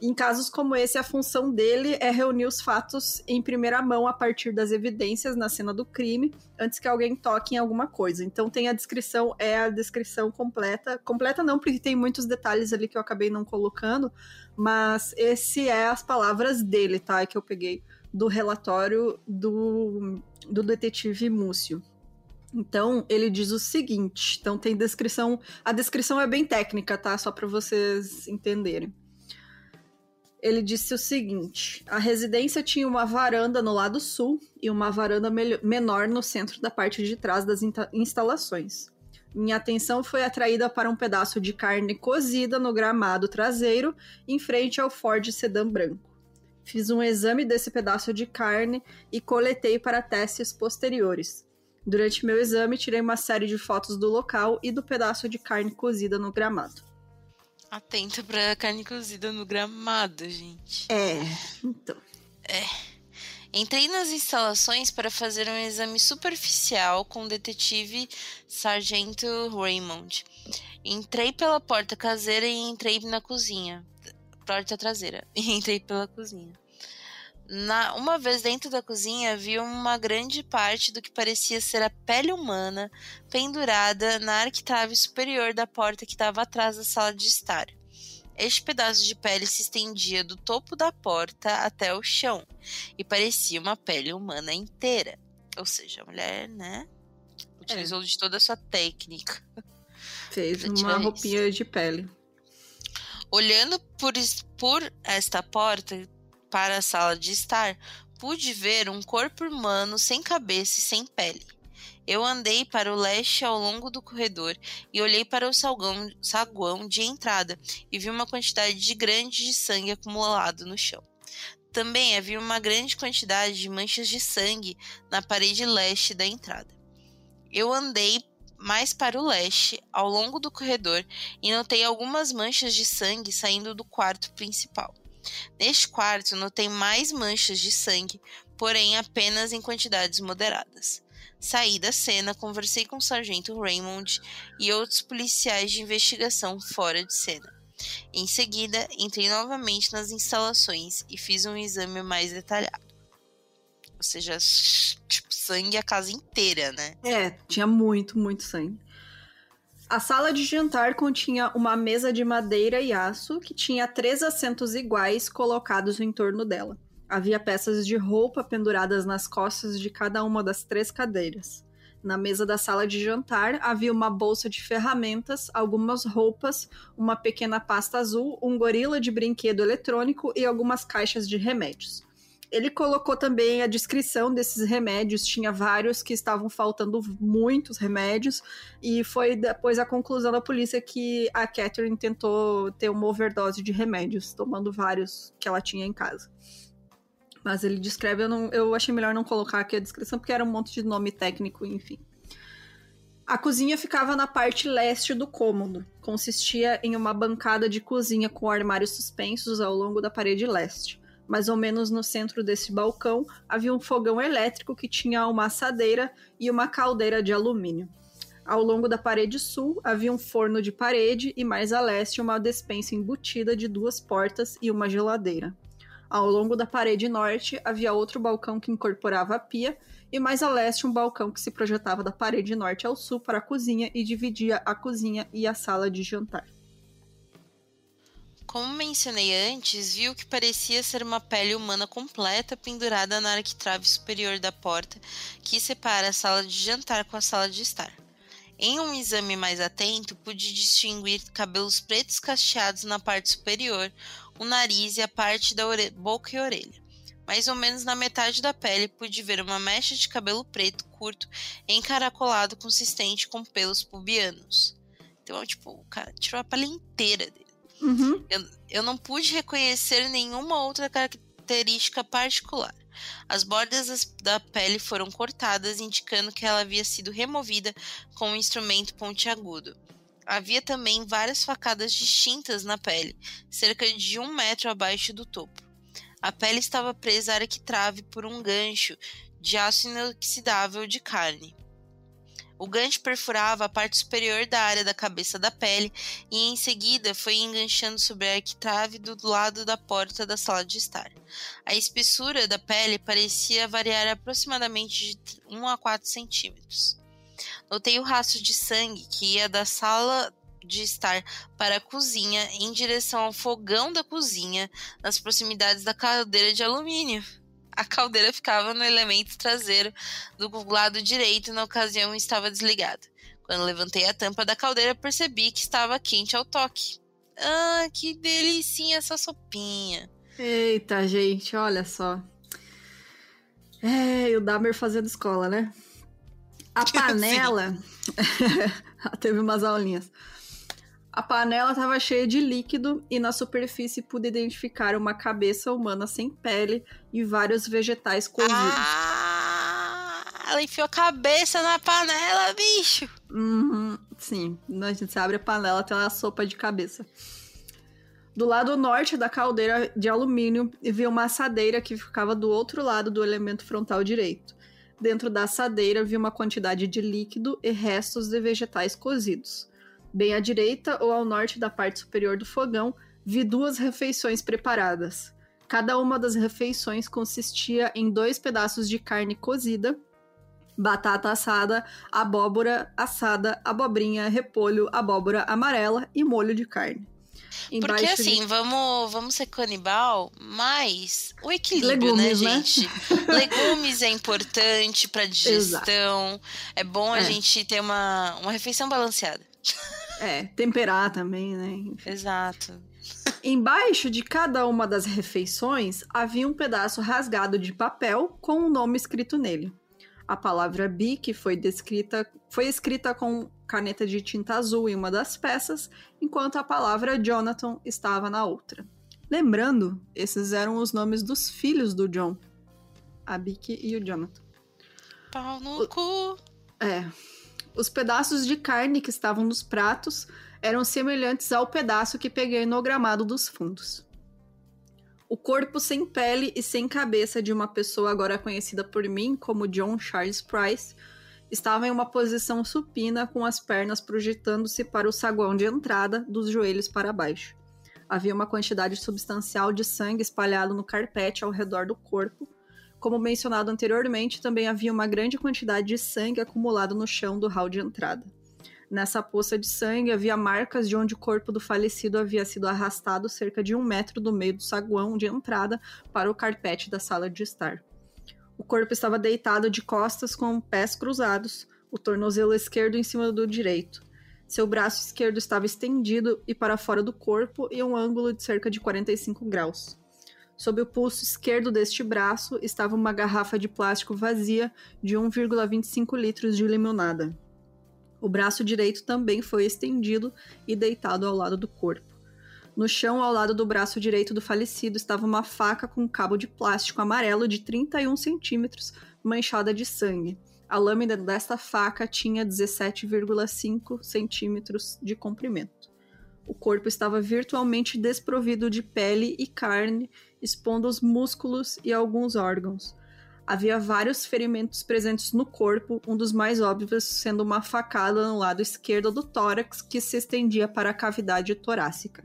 [SPEAKER 1] Em casos como esse, a função dele é reunir os fatos em primeira mão a partir das evidências na cena do crime, antes que alguém toque em alguma coisa. Então tem a descrição, é a descrição completa. Completa não, porque tem muitos detalhes ali que eu acabei não colocando, mas esse é as palavras dele, tá? Que eu peguei do relatório do, do detetive Múcio. Então, ele diz o seguinte: então tem descrição. A descrição é bem técnica, tá? Só para vocês entenderem. Ele disse o seguinte: a residência tinha uma varanda no lado sul e uma varanda menor no centro da parte de trás das instalações. Minha atenção foi atraída para um pedaço de carne cozida no gramado traseiro, em frente ao Ford Sedan branco. Fiz um exame desse pedaço de carne e coletei para testes posteriores. Durante meu exame, tirei uma série de fotos do local e do pedaço de carne cozida no gramado.
[SPEAKER 2] Atento pra carne cozida no gramado, gente.
[SPEAKER 1] É, então.
[SPEAKER 2] É. Entrei nas instalações para fazer um exame superficial com o detetive Sargento Raymond. Entrei pela porta caseira e entrei na cozinha. Porta traseira. E entrei pela cozinha. Na, uma vez dentro da cozinha, vi uma grande parte do que parecia ser a pele humana pendurada na arquitrave superior da porta que estava atrás da sala de estar. Este pedaço de pele se estendia do topo da porta até o chão e parecia uma pele humana inteira. Ou seja, a mulher, né, utilizou é. de toda a sua técnica.
[SPEAKER 1] Fez uma roupinha de pele.
[SPEAKER 2] Olhando por, por esta porta, para a sala de estar, pude ver um corpo humano sem cabeça e sem pele. Eu andei para o leste ao longo do corredor e olhei para o salgão, saguão de entrada e vi uma quantidade de grande de sangue acumulado no chão. Também havia uma grande quantidade de manchas de sangue na parede leste da entrada. Eu andei mais para o leste, ao longo do corredor, e notei algumas manchas de sangue saindo do quarto principal. Neste quarto notei mais manchas de sangue, porém apenas em quantidades moderadas. Saí da cena, conversei com o sargento Raymond e outros policiais de investigação fora de cena. Em seguida, entrei novamente nas instalações e fiz um exame mais detalhado. Ou seja, tipo, sangue a casa inteira, né?
[SPEAKER 1] É, tinha muito, muito sangue. A sala de jantar continha uma mesa de madeira e aço que tinha três assentos iguais colocados em torno dela. Havia peças de roupa penduradas nas costas de cada uma das três cadeiras. Na mesa da sala de jantar havia uma bolsa de ferramentas, algumas roupas, uma pequena pasta azul, um gorila de brinquedo eletrônico e algumas caixas de remédios. Ele colocou também a descrição desses remédios, tinha vários que estavam faltando muitos remédios, e foi depois a conclusão da polícia que a Catherine tentou ter uma overdose de remédios, tomando vários que ela tinha em casa. Mas ele descreve, eu, não, eu achei melhor não colocar aqui a descrição, porque era um monte de nome técnico, enfim. A cozinha ficava na parte leste do cômodo. Consistia em uma bancada de cozinha com armários suspensos ao longo da parede leste mais ou menos no centro desse balcão, havia um fogão elétrico que tinha uma assadeira e uma caldeira de alumínio. Ao longo da parede sul havia um forno de parede e mais a leste uma despensa embutida de duas portas e uma geladeira. Ao longo da parede norte havia outro balcão que incorporava a pia e mais a leste um balcão que se projetava da parede norte ao sul para a cozinha e dividia a cozinha e a sala de jantar.
[SPEAKER 2] Como mencionei antes, viu que parecia ser uma pele humana completa pendurada na arquitrave superior da porta que separa a sala de jantar com a sala de estar. Em um exame mais atento, pude distinguir cabelos pretos cacheados na parte superior, o nariz e a parte da boca e orelha. Mais ou menos na metade da pele, pude ver uma mecha de cabelo preto curto encaracolado consistente com pelos pubianos. Então, tipo, o cara tirou a pele inteira dele.
[SPEAKER 1] Uhum.
[SPEAKER 2] Eu, eu não pude reconhecer nenhuma outra característica particular. As bordas da pele foram cortadas, indicando que ela havia sido removida com um instrumento pontiagudo. Havia também várias facadas distintas na pele, cerca de um metro abaixo do topo. A pele estava presa à arquitrave por um gancho de aço inoxidável de carne. O gancho perfurava a parte superior da área da cabeça da pele e em seguida foi enganchando sobre a arquitrave do lado da porta da sala de estar. A espessura da pele parecia variar aproximadamente de 1 a 4 centímetros. Notei o rastro de sangue que ia da sala de estar para a cozinha em direção ao fogão da cozinha, nas proximidades da caldeira de alumínio. A caldeira ficava no elemento traseiro do lado direito e na ocasião estava desligada. Quando levantei a tampa da caldeira, percebi que estava quente ao toque. Ah, que delicinha essa sopinha.
[SPEAKER 1] Eita, gente, olha só. É, o Dahmer fazendo escola, né? A panela. Teve umas aulinhas. A panela estava cheia de líquido e na superfície pude identificar uma cabeça humana sem pele e vários vegetais cozidos.
[SPEAKER 2] Ah, ela enfiou a cabeça na panela, bicho!
[SPEAKER 1] Uhum, sim, a gente abre a panela, tem uma sopa de cabeça. Do lado norte da caldeira de alumínio, havia uma assadeira que ficava do outro lado do elemento frontal direito. Dentro da assadeira havia uma quantidade de líquido e restos de vegetais cozidos. Bem à direita ou ao norte da parte superior do fogão, vi duas refeições preparadas. Cada uma das refeições consistia em dois pedaços de carne cozida, batata assada, abóbora assada, abobrinha, repolho, abóbora amarela e molho de carne.
[SPEAKER 2] Porque assim, de... vamos, vamos ser canibal, mas o equilíbrio, né, Legumes, né, gente? Né? Legumes é importante pra digestão. Exato. É bom a é. gente ter uma, uma refeição balanceada.
[SPEAKER 1] É, temperar também, né?
[SPEAKER 2] Exato.
[SPEAKER 1] Embaixo de cada uma das refeições havia um pedaço rasgado de papel com um nome escrito nele. A palavra Bic foi descrita, foi escrita com caneta de tinta azul em uma das peças, enquanto a palavra Jonathan estava na outra. Lembrando, esses eram os nomes dos filhos do John, a Bic e o Jonathan.
[SPEAKER 2] Pau no o... cu.
[SPEAKER 1] É. Os pedaços de carne que estavam nos pratos eram semelhantes ao pedaço que peguei no gramado dos fundos. O corpo sem pele e sem cabeça de uma pessoa agora conhecida por mim como John Charles Price estava em uma posição supina com as pernas projetando-se para o saguão de entrada, dos joelhos para baixo. Havia uma quantidade substancial de sangue espalhado no carpete ao redor do corpo. Como mencionado anteriormente, também havia uma grande quantidade de sangue acumulado no chão do hall de entrada. Nessa poça de sangue havia marcas de onde o corpo do falecido havia sido arrastado cerca de um metro do meio do saguão de entrada para o carpete da sala de estar. O corpo estava deitado de costas com pés cruzados, o tornozelo esquerdo em cima do direito. Seu braço esquerdo estava estendido e para fora do corpo em um ângulo de cerca de 45 graus. Sob o pulso esquerdo deste braço estava uma garrafa de plástico vazia de 1,25 litros de limonada. O braço direito também foi estendido e deitado ao lado do corpo. No chão, ao lado do braço direito do falecido, estava uma faca com um cabo de plástico amarelo de 31 centímetros, manchada de sangue. A lâmina desta faca tinha 17,5 centímetros de comprimento. O corpo estava virtualmente desprovido de pele e carne, expondo os músculos e alguns órgãos. Havia vários ferimentos presentes no corpo, um dos mais óbvios sendo uma facada no lado esquerdo do tórax que se estendia para a cavidade torácica.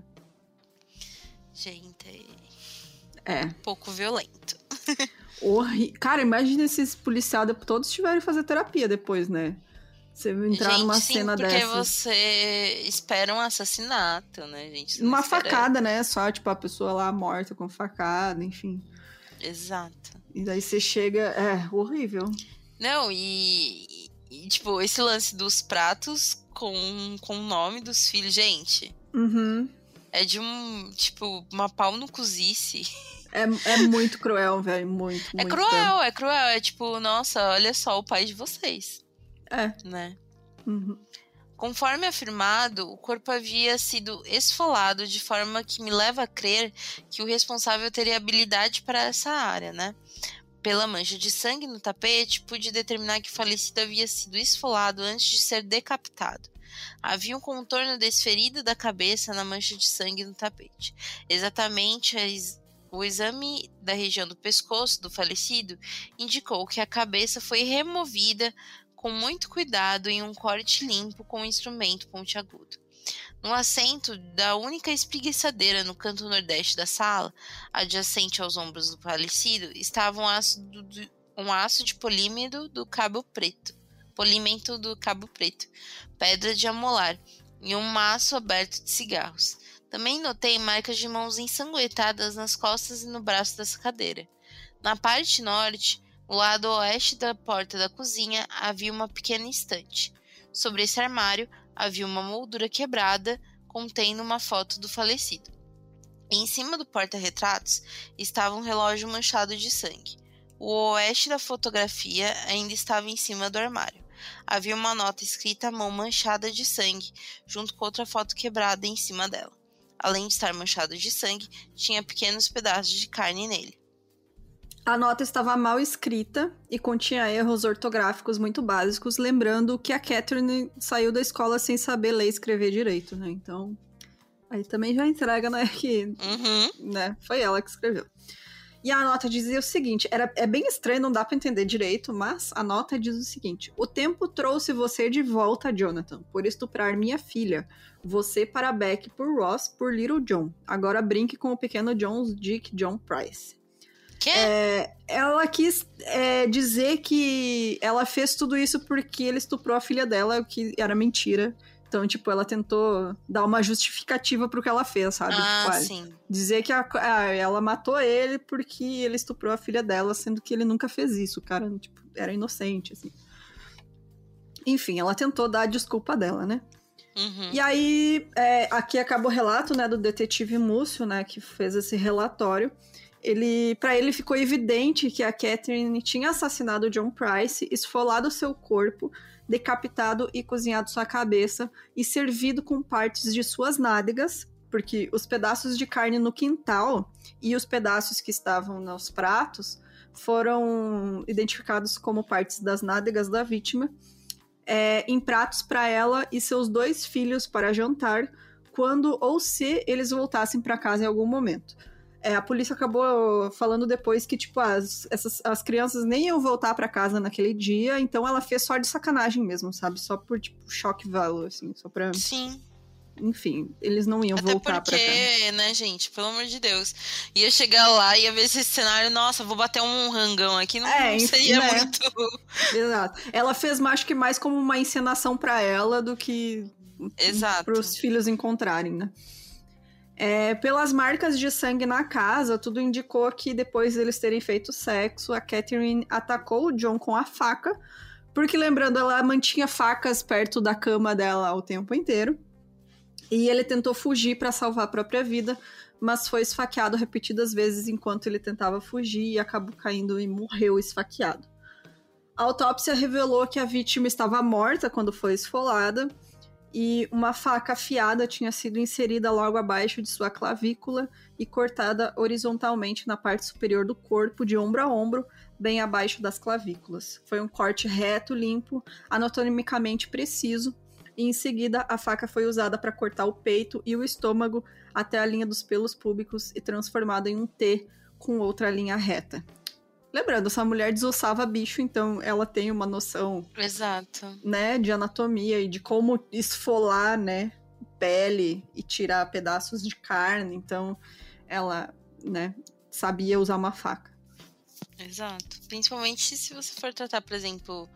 [SPEAKER 2] Gente.
[SPEAKER 1] É.
[SPEAKER 2] Um pouco violento.
[SPEAKER 1] Horri... Cara, imagina esses policiais todos tiverem que fazer terapia depois, né? Você entrar gente, numa
[SPEAKER 2] sim,
[SPEAKER 1] cena
[SPEAKER 2] porque
[SPEAKER 1] dessa.
[SPEAKER 2] Porque você espera um assassinato, né, gente?
[SPEAKER 1] Uma espera... facada, né? Só, tipo, a pessoa lá morta com facada, enfim.
[SPEAKER 2] Exato.
[SPEAKER 1] E daí você chega. É, horrível.
[SPEAKER 2] Não, e, e, tipo, esse lance dos pratos com, com o nome dos filhos, gente.
[SPEAKER 1] Uhum.
[SPEAKER 2] É de um, tipo, uma pau no cozice.
[SPEAKER 1] É, é muito cruel, velho. Muito,
[SPEAKER 2] É
[SPEAKER 1] muito
[SPEAKER 2] cruel, é cruel. É tipo, nossa, olha só o pai de vocês.
[SPEAKER 1] É.
[SPEAKER 2] Né?
[SPEAKER 1] Uhum.
[SPEAKER 2] Conforme afirmado, o corpo havia sido esfolado de forma que me leva a crer que o responsável teria habilidade para essa área, né? Pela mancha de sangue no tapete, pude determinar que o falecido havia sido esfolado antes de ser decapitado. Havia um contorno desferido da cabeça na mancha de sangue no tapete. Exatamente o exame da região do pescoço do falecido indicou que a cabeça foi removida com muito cuidado em um corte limpo com um instrumento pontiagudo. No assento da única espreguiçadeira no canto nordeste da sala, adjacente aos ombros do falecido, estava um aço, do, um aço de polímero do cabo preto, polimento do cabo preto, pedra de amolar e um maço aberto de cigarros. Também notei marcas de mãos ensanguentadas nas costas e no braço dessa cadeira. Na parte norte, no lado oeste da porta da cozinha, havia uma pequena estante. Sobre esse armário havia uma moldura quebrada contendo uma foto do falecido. Em cima do porta-retratos estava um relógio manchado de sangue. O oeste da fotografia ainda estava em cima do armário. Havia uma nota escrita à mão manchada de sangue, junto com outra foto quebrada em cima dela. Além de estar manchado de sangue, tinha pequenos pedaços de carne nele.
[SPEAKER 1] A nota estava mal escrita e continha erros ortográficos muito básicos, lembrando que a Catherine saiu da escola sem saber ler e escrever direito, né? Então, Aí também já entrega, né? Que
[SPEAKER 2] uhum.
[SPEAKER 1] né, foi ela que escreveu. E a nota dizia o seguinte: era, é bem estranho, não dá para entender direito, mas a nota diz o seguinte: O tempo trouxe você de volta, Jonathan, por estuprar minha filha. Você para Beck por Ross, por Little John. Agora brinque com o pequeno John Dick John Price. É, ela quis é, dizer que ela fez tudo isso porque ele estuprou a filha dela, o que era mentira. Então, tipo, ela tentou dar uma justificativa pro que ela fez, sabe?
[SPEAKER 2] Ah,
[SPEAKER 1] tipo,
[SPEAKER 2] sim.
[SPEAKER 1] Dizer que a, a, ela matou ele porque ele estuprou a filha dela, sendo que ele nunca fez isso. O cara, tipo, era inocente, assim. Enfim, ela tentou dar a desculpa dela, né?
[SPEAKER 2] Uhum.
[SPEAKER 1] E aí, é, aqui acaba o relato, né, do detetive Múcio, né, que fez esse relatório. Ele, para ele ficou evidente que a Catherine tinha assassinado John Price, esfolado seu corpo decapitado e cozinhado sua cabeça e servido com partes de suas nádegas, porque os pedaços de carne no quintal e os pedaços que estavam nos pratos foram identificados como partes das nádegas da vítima, é, em pratos para ela e seus dois filhos para jantar, quando ou se eles voltassem para casa em algum momento. É, a polícia acabou falando depois que, tipo, as, essas, as crianças nem iam voltar para casa naquele dia, então ela fez só de sacanagem mesmo, sabe? Só por, tipo, choque valor, assim, só pra.
[SPEAKER 2] Sim.
[SPEAKER 1] Enfim, eles não iam
[SPEAKER 2] Até
[SPEAKER 1] voltar
[SPEAKER 2] porque,
[SPEAKER 1] pra casa.
[SPEAKER 2] né, gente? Pelo amor de Deus. Ia chegar lá e ia ver esse cenário, nossa, vou bater um rangão aqui, não,
[SPEAKER 1] É,
[SPEAKER 2] não seria
[SPEAKER 1] né?
[SPEAKER 2] muito.
[SPEAKER 1] Exato. Ela fez, acho que mais como uma encenação para ela do que
[SPEAKER 2] Exato.
[SPEAKER 1] para os filhos encontrarem, né? É, pelas marcas de sangue na casa, tudo indicou que depois deles terem feito sexo, a Catherine atacou o John com a faca, porque lembrando, ela mantinha facas perto da cama dela o tempo inteiro. E ele tentou fugir para salvar a própria vida, mas foi esfaqueado repetidas vezes enquanto ele tentava fugir e acabou caindo e morreu esfaqueado. A autópsia revelou que a vítima estava morta quando foi esfolada e uma faca afiada tinha sido inserida logo abaixo de sua clavícula e cortada horizontalmente na parte superior do corpo, de ombro a ombro, bem abaixo das clavículas. Foi um corte reto, limpo, anatomicamente preciso, e em seguida a faca foi usada para cortar o peito e o estômago até a linha dos pelos púbicos e transformada em um T com outra linha reta. Lembrando, essa mulher desossava bicho, então ela tem uma noção
[SPEAKER 2] Exato.
[SPEAKER 1] né, de anatomia e de como esfolar, né, pele e tirar pedaços de carne. Então, ela, né, sabia usar uma faca.
[SPEAKER 2] Exato. Principalmente se você for tratar, por exemplo,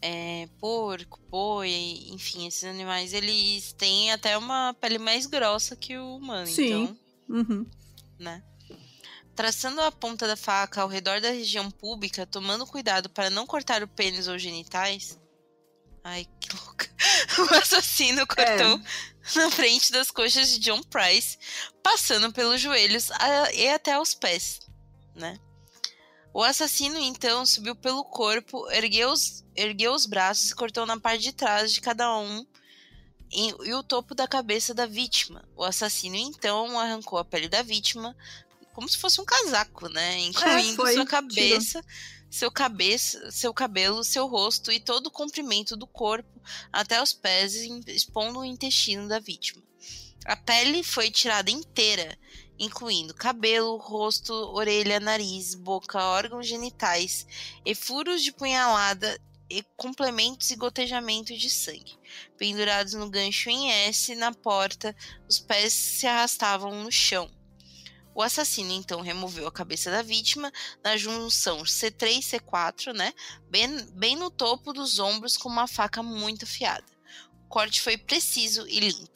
[SPEAKER 2] é, porco, boi, enfim, esses animais, eles têm até uma pele mais grossa que o humano.
[SPEAKER 1] Sim.
[SPEAKER 2] Então,
[SPEAKER 1] Uhum.
[SPEAKER 2] né? Traçando a ponta da faca ao redor da região pública, tomando cuidado para não cortar o pênis ou genitais. Ai, que louca. O assassino cortou na frente das coxas de John Price, passando pelos joelhos e até os pés, né? O assassino então subiu pelo corpo, ergueu os, ergueu os braços e cortou na parte de trás de cada um e, e o topo da cabeça da vítima. O assassino então arrancou a pele da vítima como se fosse um casaco, né? Incluindo
[SPEAKER 1] foi,
[SPEAKER 2] sua
[SPEAKER 1] tirou.
[SPEAKER 2] cabeça, seu cabeça, seu cabelo, seu rosto e todo o comprimento do corpo até os pés, expondo o intestino da vítima. A pele foi tirada inteira, incluindo cabelo, rosto, orelha, nariz, boca, órgãos genitais e furos de punhalada e complementos e gotejamento de sangue. Pendurados no gancho em S na porta, os pés se arrastavam no chão. O assassino então removeu a cabeça da vítima na junção C3 e C4, né? Bem, bem no topo dos ombros com uma faca muito afiada. O corte foi preciso e limpo.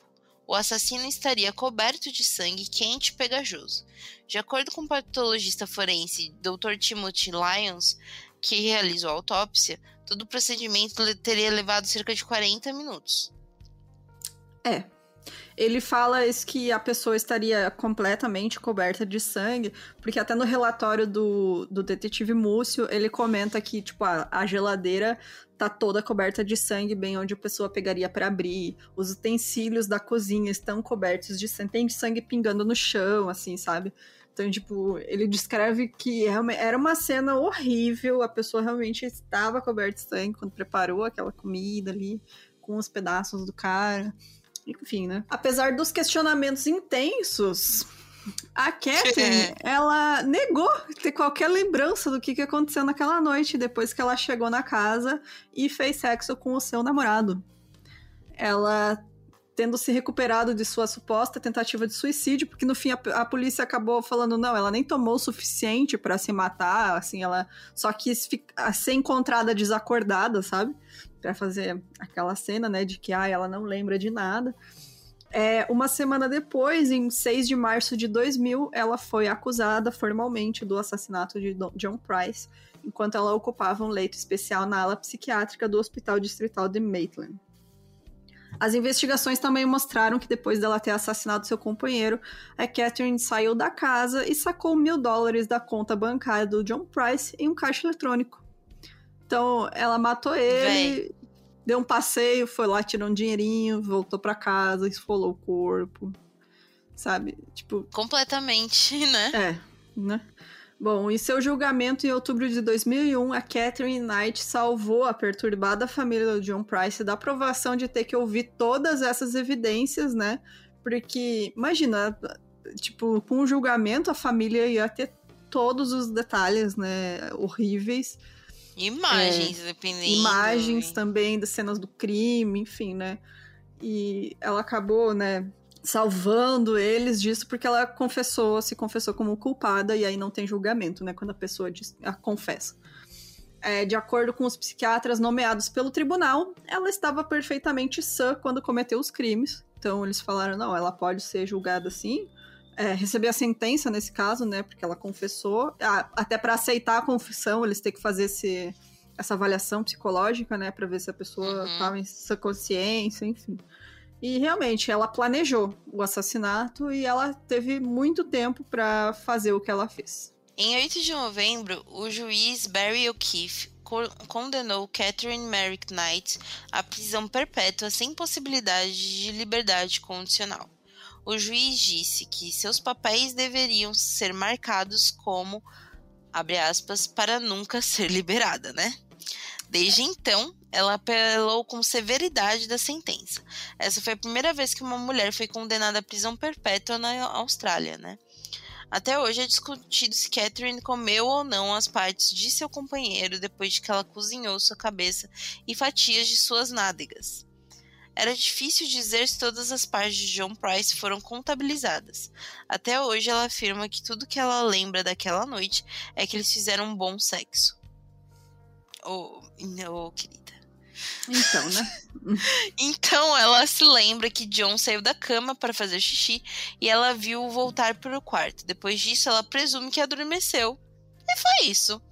[SPEAKER 2] o assassino estaria coberto de sangue quente e pegajoso. De acordo com o patologista forense Dr. Timothy Lyons, que realizou a autópsia, todo o procedimento teria levado cerca de 40 minutos.
[SPEAKER 1] É. Ele fala isso que a pessoa estaria completamente coberta de sangue, porque até no relatório do, do detetive Múcio, ele comenta que, tipo, a, a geladeira tá toda coberta de sangue, bem onde a pessoa pegaria para abrir. Os utensílios da cozinha estão cobertos de sangue, tem sangue pingando no chão, assim, sabe? Então, tipo, ele descreve que era uma cena horrível, a pessoa realmente estava coberta de sangue quando preparou aquela comida ali, com os pedaços do cara. Enfim, né? Apesar dos questionamentos intensos, a Catherine, ela negou ter qualquer lembrança do que, que aconteceu naquela noite, depois que ela chegou na casa e fez sexo com o seu namorado. Ela tendo se recuperado de sua suposta tentativa de suicídio, porque no fim a, a polícia acabou falando não, ela nem tomou o suficiente para se matar, assim, ela só quis ficar, ser encontrada desacordada, sabe? Para fazer aquela cena, né, de que ah, ela não lembra de nada. É, uma semana depois, em 6 de março de 2000, ela foi acusada formalmente do assassinato de John Price, enquanto ela ocupava um leito especial na ala psiquiátrica do Hospital Distrital de Maitland. As investigações também mostraram que depois dela ter assassinado seu companheiro, a Catherine saiu da casa e sacou mil dólares da conta bancária do John Price em um caixa eletrônico. Então, ela matou ele, Véi. deu um passeio, foi lá, tirou um dinheirinho, voltou para casa, esfolou o corpo. Sabe? Tipo.
[SPEAKER 2] Completamente, né?
[SPEAKER 1] É, né? Bom, em seu julgamento em outubro de 2001, a Catherine Knight salvou a perturbada família do John Price da aprovação de ter que ouvir todas essas evidências, né? Porque, imagina, tipo, com o julgamento a família ia ter todos os detalhes, né, horríveis.
[SPEAKER 2] Imagens, é, dependendo.
[SPEAKER 1] Imagens também das cenas do crime, enfim, né? E ela acabou, né, salvando eles disso porque ela confessou, se confessou como culpada e aí não tem julgamento, né, quando a pessoa diz, a confessa. É, de acordo com os psiquiatras nomeados pelo tribunal, ela estava perfeitamente sã quando cometeu os crimes. Então eles falaram, não, ela pode ser julgada assim, é, receber a sentença nesse caso, né, porque ela confessou. Até para aceitar a confissão, eles têm que fazer esse, essa avaliação psicológica, né, para ver se a pessoa estava uhum. em sua consciência, enfim. E realmente, ela planejou o assassinato e ela teve muito tempo para fazer o que ela fez.
[SPEAKER 2] Em 8 de novembro, o juiz Barry O'Keefe condenou Catherine Merrick Knight à prisão perpétua sem possibilidade de liberdade condicional. O juiz disse que seus papéis deveriam ser marcados como, abre aspas, para nunca ser liberada, né? Desde então, ela apelou com severidade da sentença. Essa foi a primeira vez que uma mulher foi condenada à prisão perpétua na Austrália, né? Até hoje é discutido se Catherine comeu ou não as partes de seu companheiro depois de que ela cozinhou sua cabeça e fatias de suas nádegas. Era difícil dizer se todas as partes de John Price foram contabilizadas. Até hoje ela afirma que tudo que ela lembra daquela noite é que eles fizeram um bom sexo. Oh, oh querida.
[SPEAKER 1] Então, né?
[SPEAKER 2] então ela se lembra que John saiu da cama para fazer xixi e ela viu voltar para o quarto. Depois disso, ela presume que adormeceu. E foi isso.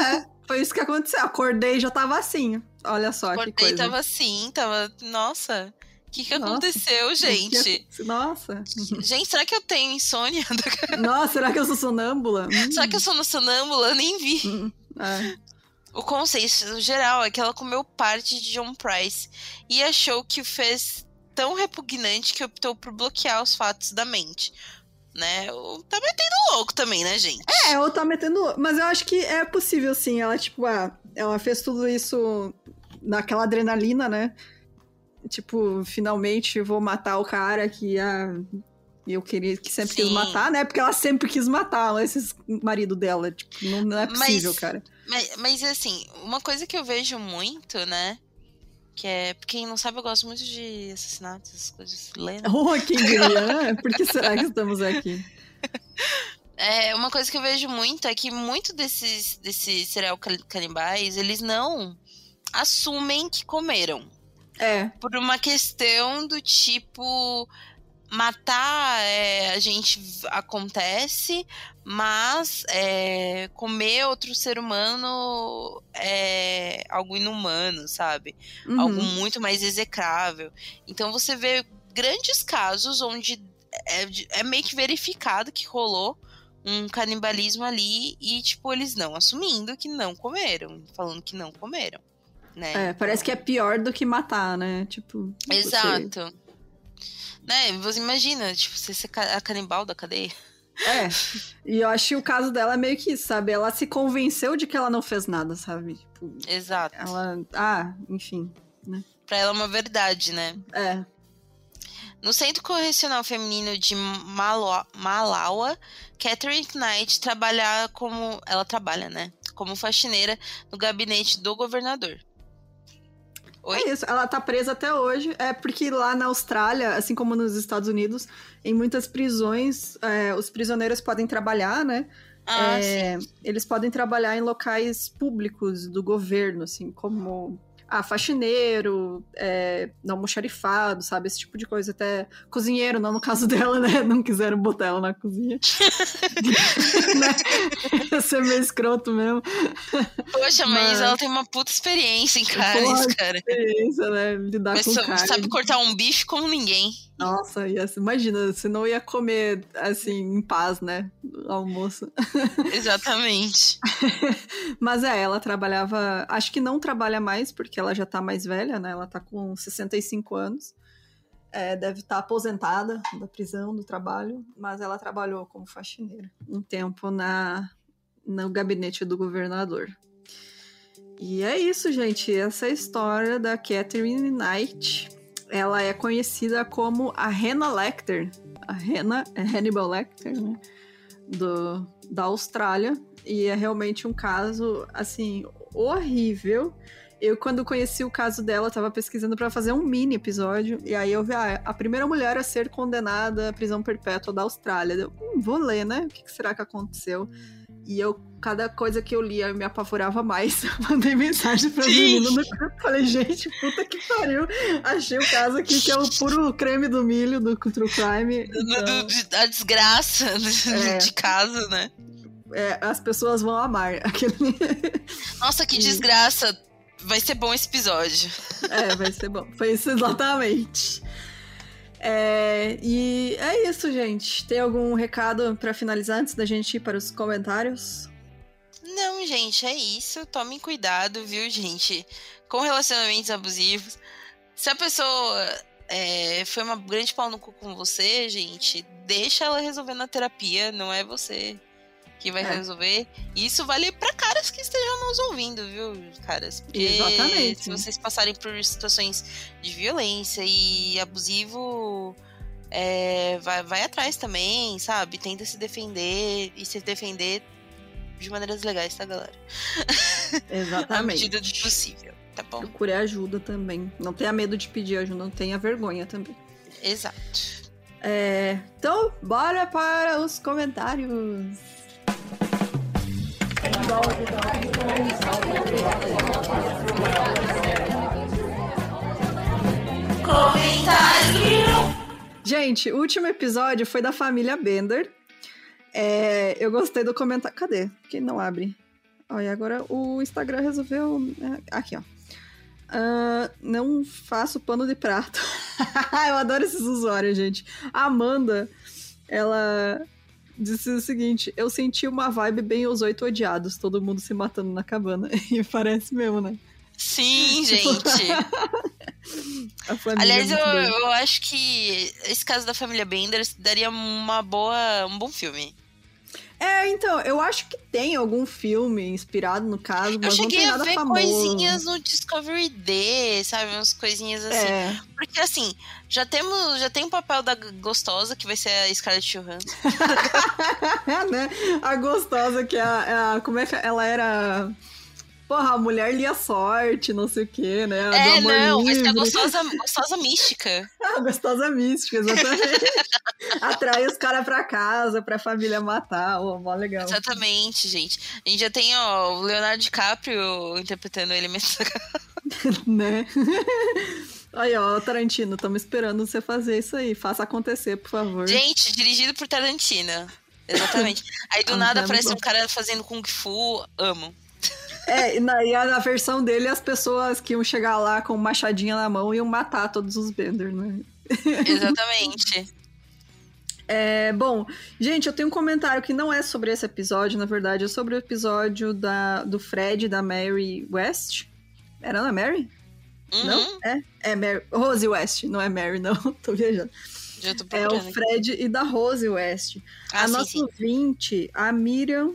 [SPEAKER 1] É, foi isso que aconteceu. Acordei e já tava assim. Olha só Acordei, que coisa.
[SPEAKER 2] Acordei tava assim, tava. Nossa. O que, que aconteceu, gente?
[SPEAKER 1] Nossa.
[SPEAKER 2] Gente, será que eu tenho insônia?
[SPEAKER 1] Nossa, será que eu sou sonâmbula?
[SPEAKER 2] Será que eu sou sonâmbula? Eu nem vi. Hum, é. O conceito geral é que ela comeu parte de John Price e achou que o fez tão repugnante que optou por bloquear os fatos da mente. Né? Ou tá metendo louco também, né, gente?
[SPEAKER 1] É, ou tá metendo louco. Mas eu acho que é possível, sim. Ela, tipo, ah, ela fez tudo isso naquela adrenalina, né? Tipo, finalmente vou matar o cara que ah, eu queria que sempre sim. quis matar, né? Porque ela sempre quis matar esse marido dela. Tipo, não, não é possível,
[SPEAKER 2] mas,
[SPEAKER 1] cara.
[SPEAKER 2] Mas, mas assim, uma coisa que eu vejo muito, né? Que é. Quem não sabe, eu gosto muito de assassinatos, essas coisas. Lendo.
[SPEAKER 1] Oh, quem diria? Por que será que estamos aqui?
[SPEAKER 2] É, uma coisa que eu vejo muito é que muito desses, desses serial canibais, eles não assumem que comeram.
[SPEAKER 1] É.
[SPEAKER 2] Por uma questão do tipo. Matar é, a gente acontece, mas é, comer outro ser humano é algo inumano, sabe?
[SPEAKER 1] Uhum.
[SPEAKER 2] Algo muito mais execrável. Então você vê grandes casos onde é, é meio que verificado que rolou um canibalismo ali e, tipo, eles não assumindo que não comeram, falando que não comeram, né?
[SPEAKER 1] É, parece que é pior do que matar, né? Tipo. você-
[SPEAKER 2] Exato. Né, você imagina, tipo, você ser a canibal da cadeia.
[SPEAKER 1] É. E eu acho que o caso dela é meio que isso, sabe? Ela se convenceu de que ela não fez nada, sabe? Tipo,
[SPEAKER 2] Exato.
[SPEAKER 1] ela. Ah, enfim.
[SPEAKER 2] Pra ela é uma verdade, né?
[SPEAKER 1] É.
[SPEAKER 2] No Centro Correcional Feminino de Malo- Malawa, Catherine Knight trabalha como. Ela trabalha, né? Como faxineira no gabinete do governador. Oi?
[SPEAKER 1] É isso, ela tá presa até hoje. É porque lá na Austrália, assim como nos Estados Unidos, em muitas prisões, é, os prisioneiros podem trabalhar, né?
[SPEAKER 2] Ah,
[SPEAKER 1] É, eles podem trabalhar em locais públicos do governo, assim, como ah, faxineiro, é, não almoxarifado, sabe? Esse tipo de coisa. Até cozinheiro, não no caso dela, né? Não quiseram botar ela na cozinha. né? Ia ser meio escroto mesmo.
[SPEAKER 2] Poxa, mas,
[SPEAKER 1] Mas-
[SPEAKER 2] ela tem uma puta experiência em carnes, cara.
[SPEAKER 1] Experiência, né? Lidar
[SPEAKER 2] Mas
[SPEAKER 1] com
[SPEAKER 2] sa-
[SPEAKER 1] carne.
[SPEAKER 2] sabe cortar um bife como ninguém.
[SPEAKER 1] Nossa, ia, imagina, você não ia comer, assim, em paz, né? Almoço.
[SPEAKER 2] Exatamente.
[SPEAKER 1] Mas é, ela trabalhava. Acho que não trabalha mais, porque ela já tá mais velha, né? Ela tá com 65 anos. É, deve estar aposentada da prisão, do trabalho, mas ela trabalhou como faxineira um tempo na, no gabinete do governador. E é isso, gente. Essa é a história da Catherine Knight. Ela é conhecida como a Hannah Lecter. A Hannah é Hannibal Lecter, né? Do, da Austrália. E é realmente um caso, assim, horrível. Eu, quando conheci o caso dela, tava pesquisando para fazer um mini episódio. E aí eu vi, ah, a primeira mulher a ser condenada à prisão perpétua da Austrália. Eu, hum, vou ler, né? O que, que será que aconteceu? E eu, cada coisa que eu lia, me apavorava mais. Eu mandei mensagem pra
[SPEAKER 2] Sim.
[SPEAKER 1] menina no grupo. Falei, gente, puta que pariu. Achei o caso aqui que é o puro creme do milho do True Crime. Então,
[SPEAKER 2] a desgraça
[SPEAKER 1] É.
[SPEAKER 2] de casa, né?
[SPEAKER 1] é, as pessoas vão amar. Aquele...
[SPEAKER 2] Nossa, que desgraça. Vai ser bom esse episódio.
[SPEAKER 1] É, vai ser bom. Foi isso exatamente. É, e é isso, gente. Tem algum recado pra finalizar antes da gente ir para os comentários?
[SPEAKER 2] Não, gente, é isso. Tomem cuidado, viu, gente? Com relacionamentos abusivos. Se a pessoa é, foi uma grande pau no cu com você, gente, deixa ela resolver na terapia, não é você que vai
[SPEAKER 1] É.
[SPEAKER 2] resolver. Isso vale pra caras que estejam nos ouvindo, viu, caras? Porque
[SPEAKER 1] Exatamente.
[SPEAKER 2] se vocês passarem por situações de violência e abusivo, é, vai, vai atrás também, sabe? Tenta se defender e se defender de maneiras legais, tá, galera?
[SPEAKER 1] Exatamente.
[SPEAKER 2] medida do possível, tá bom?
[SPEAKER 1] Procure ajuda também. Não tenha medo de pedir ajuda, não tenha vergonha também.
[SPEAKER 2] Exato.
[SPEAKER 1] É, então, bora para os comentários. Gente, o último episódio foi da família Bender. É, eu gostei do comentário. Cadê? Quem não abre? Olha, agora o Instagram resolveu. é, Aqui, ó. Ah, não faço pano de prato. eu adoro esses usuários, gente. A Amanda, ela disse o seguinte: Eu senti uma vibe bem os oito odiados, todo mundo se matando na cabana. E parece mesmo, né?
[SPEAKER 2] Sim, gente.
[SPEAKER 1] Família
[SPEAKER 2] Aliás,
[SPEAKER 1] é
[SPEAKER 2] eu, eu acho que esse caso da família Benders daria uma boa, um bom filme.
[SPEAKER 1] É, então, eu acho que tem algum filme inspirado no caso,
[SPEAKER 2] Eu
[SPEAKER 1] mas não
[SPEAKER 2] cheguei
[SPEAKER 1] tem
[SPEAKER 2] a
[SPEAKER 1] nada
[SPEAKER 2] ver
[SPEAKER 1] famoso.
[SPEAKER 2] coisinhas no Discovery D, sabe? Umas coisinhas assim.
[SPEAKER 1] É,
[SPEAKER 2] Porque assim, já temos, já tem o papel da gostosa, que vai ser a Scarlett Johansson.
[SPEAKER 1] né? A gostosa que é a, é a- Como é que ela era. Porra, a mulher lia sorte, não sei o quê, né? A
[SPEAKER 2] é, não, vai ser a
[SPEAKER 1] livre.
[SPEAKER 2] gostosa, gostosa mística.
[SPEAKER 1] A gostosa mística, exatamente. Atrai os caras pra casa, pra família matar. Ó, mó legal.
[SPEAKER 2] Exatamente, gente. A gente já tem ó, o Leonardo DiCaprio interpretando ele mesmo.
[SPEAKER 1] né? Aí, ó, Tarantino, estamos esperando você fazer isso aí. Faça acontecer, por favor.
[SPEAKER 2] Gente, dirigido por Tarantino. Exatamente. Aí do
[SPEAKER 1] Ah,
[SPEAKER 2] nada
[SPEAKER 1] é
[SPEAKER 2] aparece um cara fazendo Kung Fu. Amo.
[SPEAKER 1] É, e na, e na versão dele, as pessoas que iam chegar lá com machadinha na mão iam matar todos os Bender, né?
[SPEAKER 2] Exatamente.
[SPEAKER 1] É, bom, gente, eu tenho um comentário que não é sobre esse episódio, na verdade, é sobre o episódio da, do Fred da Mary West. Era não é Mary?
[SPEAKER 2] Uhum.
[SPEAKER 1] Não? É? É Mary. Rose West, não é Mary, não. Tô viajando.
[SPEAKER 2] Já tô
[SPEAKER 1] É o Fred e da Rose West.
[SPEAKER 2] ah,
[SPEAKER 1] a
[SPEAKER 2] sim,
[SPEAKER 1] nossa
[SPEAKER 2] sim.
[SPEAKER 1] ouvinte, a Miriam,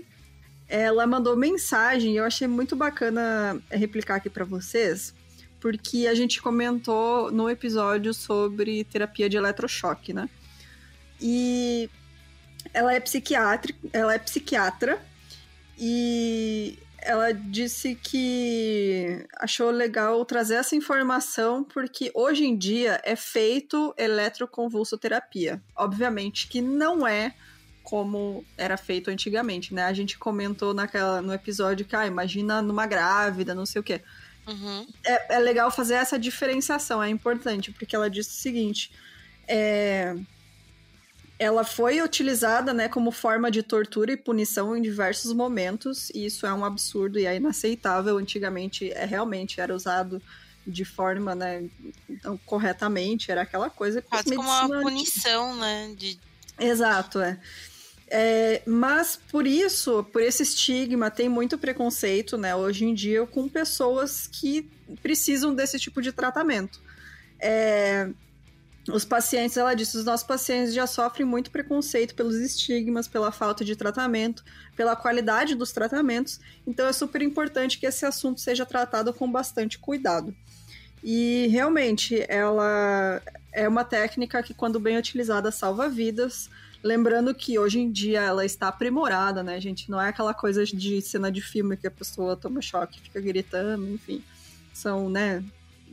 [SPEAKER 1] ela mandou mensagem, eu achei muito bacana replicar aqui pra vocês, porque a gente comentou no episódio sobre terapia de eletrochoque, né? E ela é psiquiatra, ela é psiquiatra e ela disse que achou legal trazer essa informação porque hoje em dia é feito eletroconvulsoterapia. Obviamente que não é como era feito antigamente, né? A gente comentou naquela, no episódio que, ah, imagina numa grávida, não sei o quê.
[SPEAKER 2] Uhum.
[SPEAKER 1] É, é legal fazer essa diferenciação, é importante, porque ela disse o seguinte: é, ela foi utilizada né, como forma de tortura e punição em diversos momentos, e isso é um absurdo e é inaceitável. Antigamente, é, realmente era usado de forma né, então, corretamente, era aquela coisa que
[SPEAKER 2] Quase como uma punição, né? De...
[SPEAKER 1] Exato, é. É, mas por isso, por esse estigma, tem muito preconceito, né, hoje em dia, com pessoas que precisam desse tipo de tratamento. É, os pacientes, ela disse, os nossos pacientes já sofrem muito preconceito pelos estigmas, pela falta de tratamento, pela qualidade dos tratamentos, então é super importante que esse assunto seja tratado com bastante cuidado. E realmente, ela é uma técnica que, quando bem utilizada, salva vidas. Lembrando que hoje em dia ela está aprimorada, né, gente? Não é aquela coisa de cena de filme que a pessoa toma choque, fica gritando, enfim. São, né?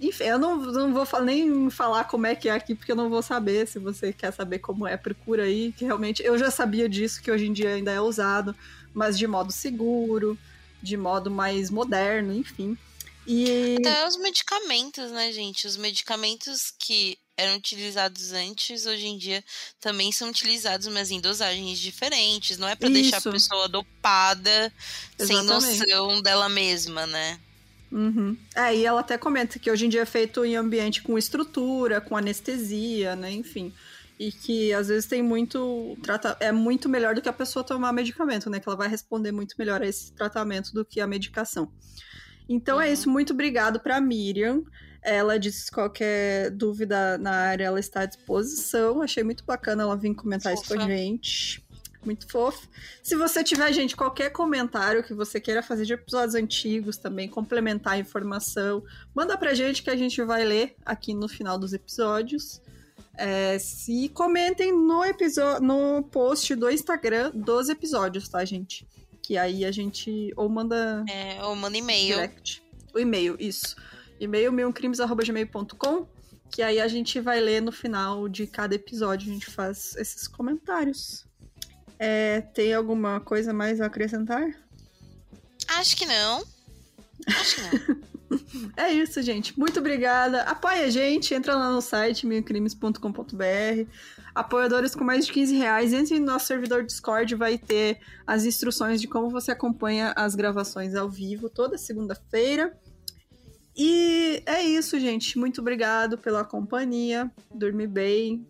[SPEAKER 1] Enfim, eu não, não vou nem falar como é que é aqui, porque eu não vou saber. Se você quer saber como é, procura aí, que realmente eu já sabia disso, que hoje em dia ainda é usado, mas de modo seguro, de modo mais moderno, enfim. E.
[SPEAKER 2] Até os medicamentos, né, gente? Os medicamentos que eram utilizados antes, hoje em dia também são utilizados, mas em dosagens diferentes. Não é pra deixar a pessoa dopada, sem
[SPEAKER 1] Exatamente.
[SPEAKER 2] noção dela mesma, né?
[SPEAKER 1] Uhum. É, e ela até comenta que hoje em dia é feito em ambiente com estrutura, com anestesia, né? Enfim. E que às vezes tem muito. Trata... É muito melhor do que a pessoa tomar medicamento, né? Que ela vai responder muito melhor a esse tratamento do que a medicação. Então é
[SPEAKER 2] Uhum.
[SPEAKER 1] isso. Muito obrigado para Miriam. Ela disse que qualquer dúvida na área ela está à disposição. Achei muito bacana ela vir comentar isso com a
[SPEAKER 2] Fofa.
[SPEAKER 1] gente. Muito fofo. Se você tiver, gente, qualquer comentário que você queira fazer de episódios antigos também, complementar a informação, manda pra gente que a gente vai ler aqui no final dos episódios. É, se comentem no episódio, no post do Instagram dos episódios, tá, gente? Que aí a gente ou manda
[SPEAKER 2] É, ou manda e-mail.
[SPEAKER 1] direct. O e-mail, isso. E-mail milcrimes.gmail.com que aí a gente vai ler no final de cada episódio, a gente faz esses comentários. É, tem alguma coisa mais a acrescentar?
[SPEAKER 2] Acho que não. Acho que não.
[SPEAKER 1] É isso, gente. Muito obrigada. Apoia a gente, entra lá no site milcrimes.com.br. Apoiadores com mais de 15 reais. Entre no nosso servidor Discord, vai ter as instruções de como você acompanha as gravações ao vivo toda segunda-feira. E é isso, gente. Muito obrigado pela companhia. Dorme bem.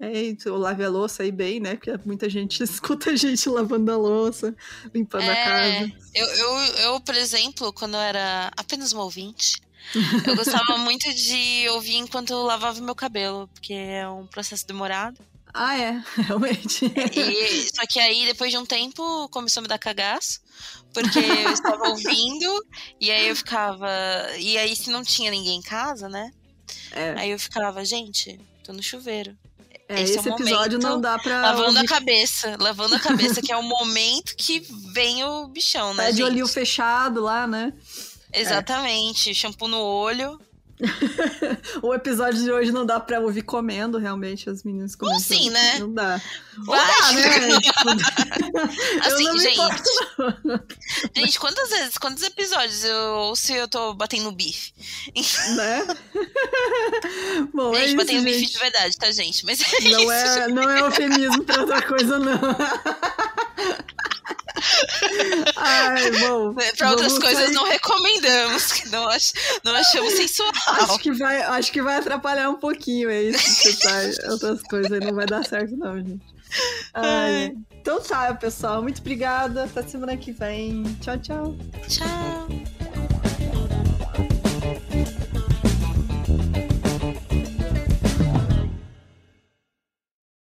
[SPEAKER 1] É isso, lave a louça aí bem, né? Porque muita gente escuta a gente lavando a louça, limpando a
[SPEAKER 2] É,
[SPEAKER 1] casa.
[SPEAKER 2] Eu, eu, eu, por exemplo, quando eu era apenas uma ouvinte, eu gostava muito de ouvir enquanto eu lavava meu cabelo, porque é um processo demorado.
[SPEAKER 1] Ah, é, realmente.
[SPEAKER 2] E, só que aí, depois de um tempo, começou a me dar cagaço, porque eu estava ouvindo, e aí eu ficava. E aí, se não tinha ninguém em casa, né?
[SPEAKER 1] É.
[SPEAKER 2] Aí eu ficava, gente, tô no chuveiro.
[SPEAKER 1] É,
[SPEAKER 2] Esse
[SPEAKER 1] esse,
[SPEAKER 2] é
[SPEAKER 1] episódio não dá pra.
[SPEAKER 2] Lavando a
[SPEAKER 1] ouvir
[SPEAKER 2] cabeça, lavando a cabeça, que é o momento que vem o bichão, né?
[SPEAKER 1] Tá de
[SPEAKER 2] gente?
[SPEAKER 1] olhinho fechado lá, né?
[SPEAKER 2] Exatamente, shampoo no olho.
[SPEAKER 1] o episódio de hoje não dá pra ouvir comendo, realmente, as meninas comendo.
[SPEAKER 2] Sim, né?
[SPEAKER 1] Não dá.
[SPEAKER 2] Vai.
[SPEAKER 1] Dá, né?
[SPEAKER 2] Assim,
[SPEAKER 1] eu não me
[SPEAKER 2] gente.
[SPEAKER 1] importo.
[SPEAKER 2] Gente, quantas vezes, quantos episódios eu ouço e eu tô batendo bife?
[SPEAKER 1] né? Bom, é
[SPEAKER 2] gente,
[SPEAKER 1] isso,
[SPEAKER 2] batendo bife
[SPEAKER 1] gente.
[SPEAKER 2] de verdade, tá, gente? Mas é
[SPEAKER 1] Não
[SPEAKER 2] isso.
[SPEAKER 1] é, não é eufemismo pra outra coisa, não. Ai, bom.
[SPEAKER 2] Pra outras
[SPEAKER 1] vamos
[SPEAKER 2] coisas
[SPEAKER 1] sair-
[SPEAKER 2] não recomendamos, que não, ach, não achamos sensual.
[SPEAKER 1] Acho que, vai, acho que vai atrapalhar um pouquinho é isso tá. Outras coisas aí não vai dar certo, não, gente. Ai, então tá, pessoal. Muito obrigada. Até semana que vem. Tchau, tchau.
[SPEAKER 2] Tchau.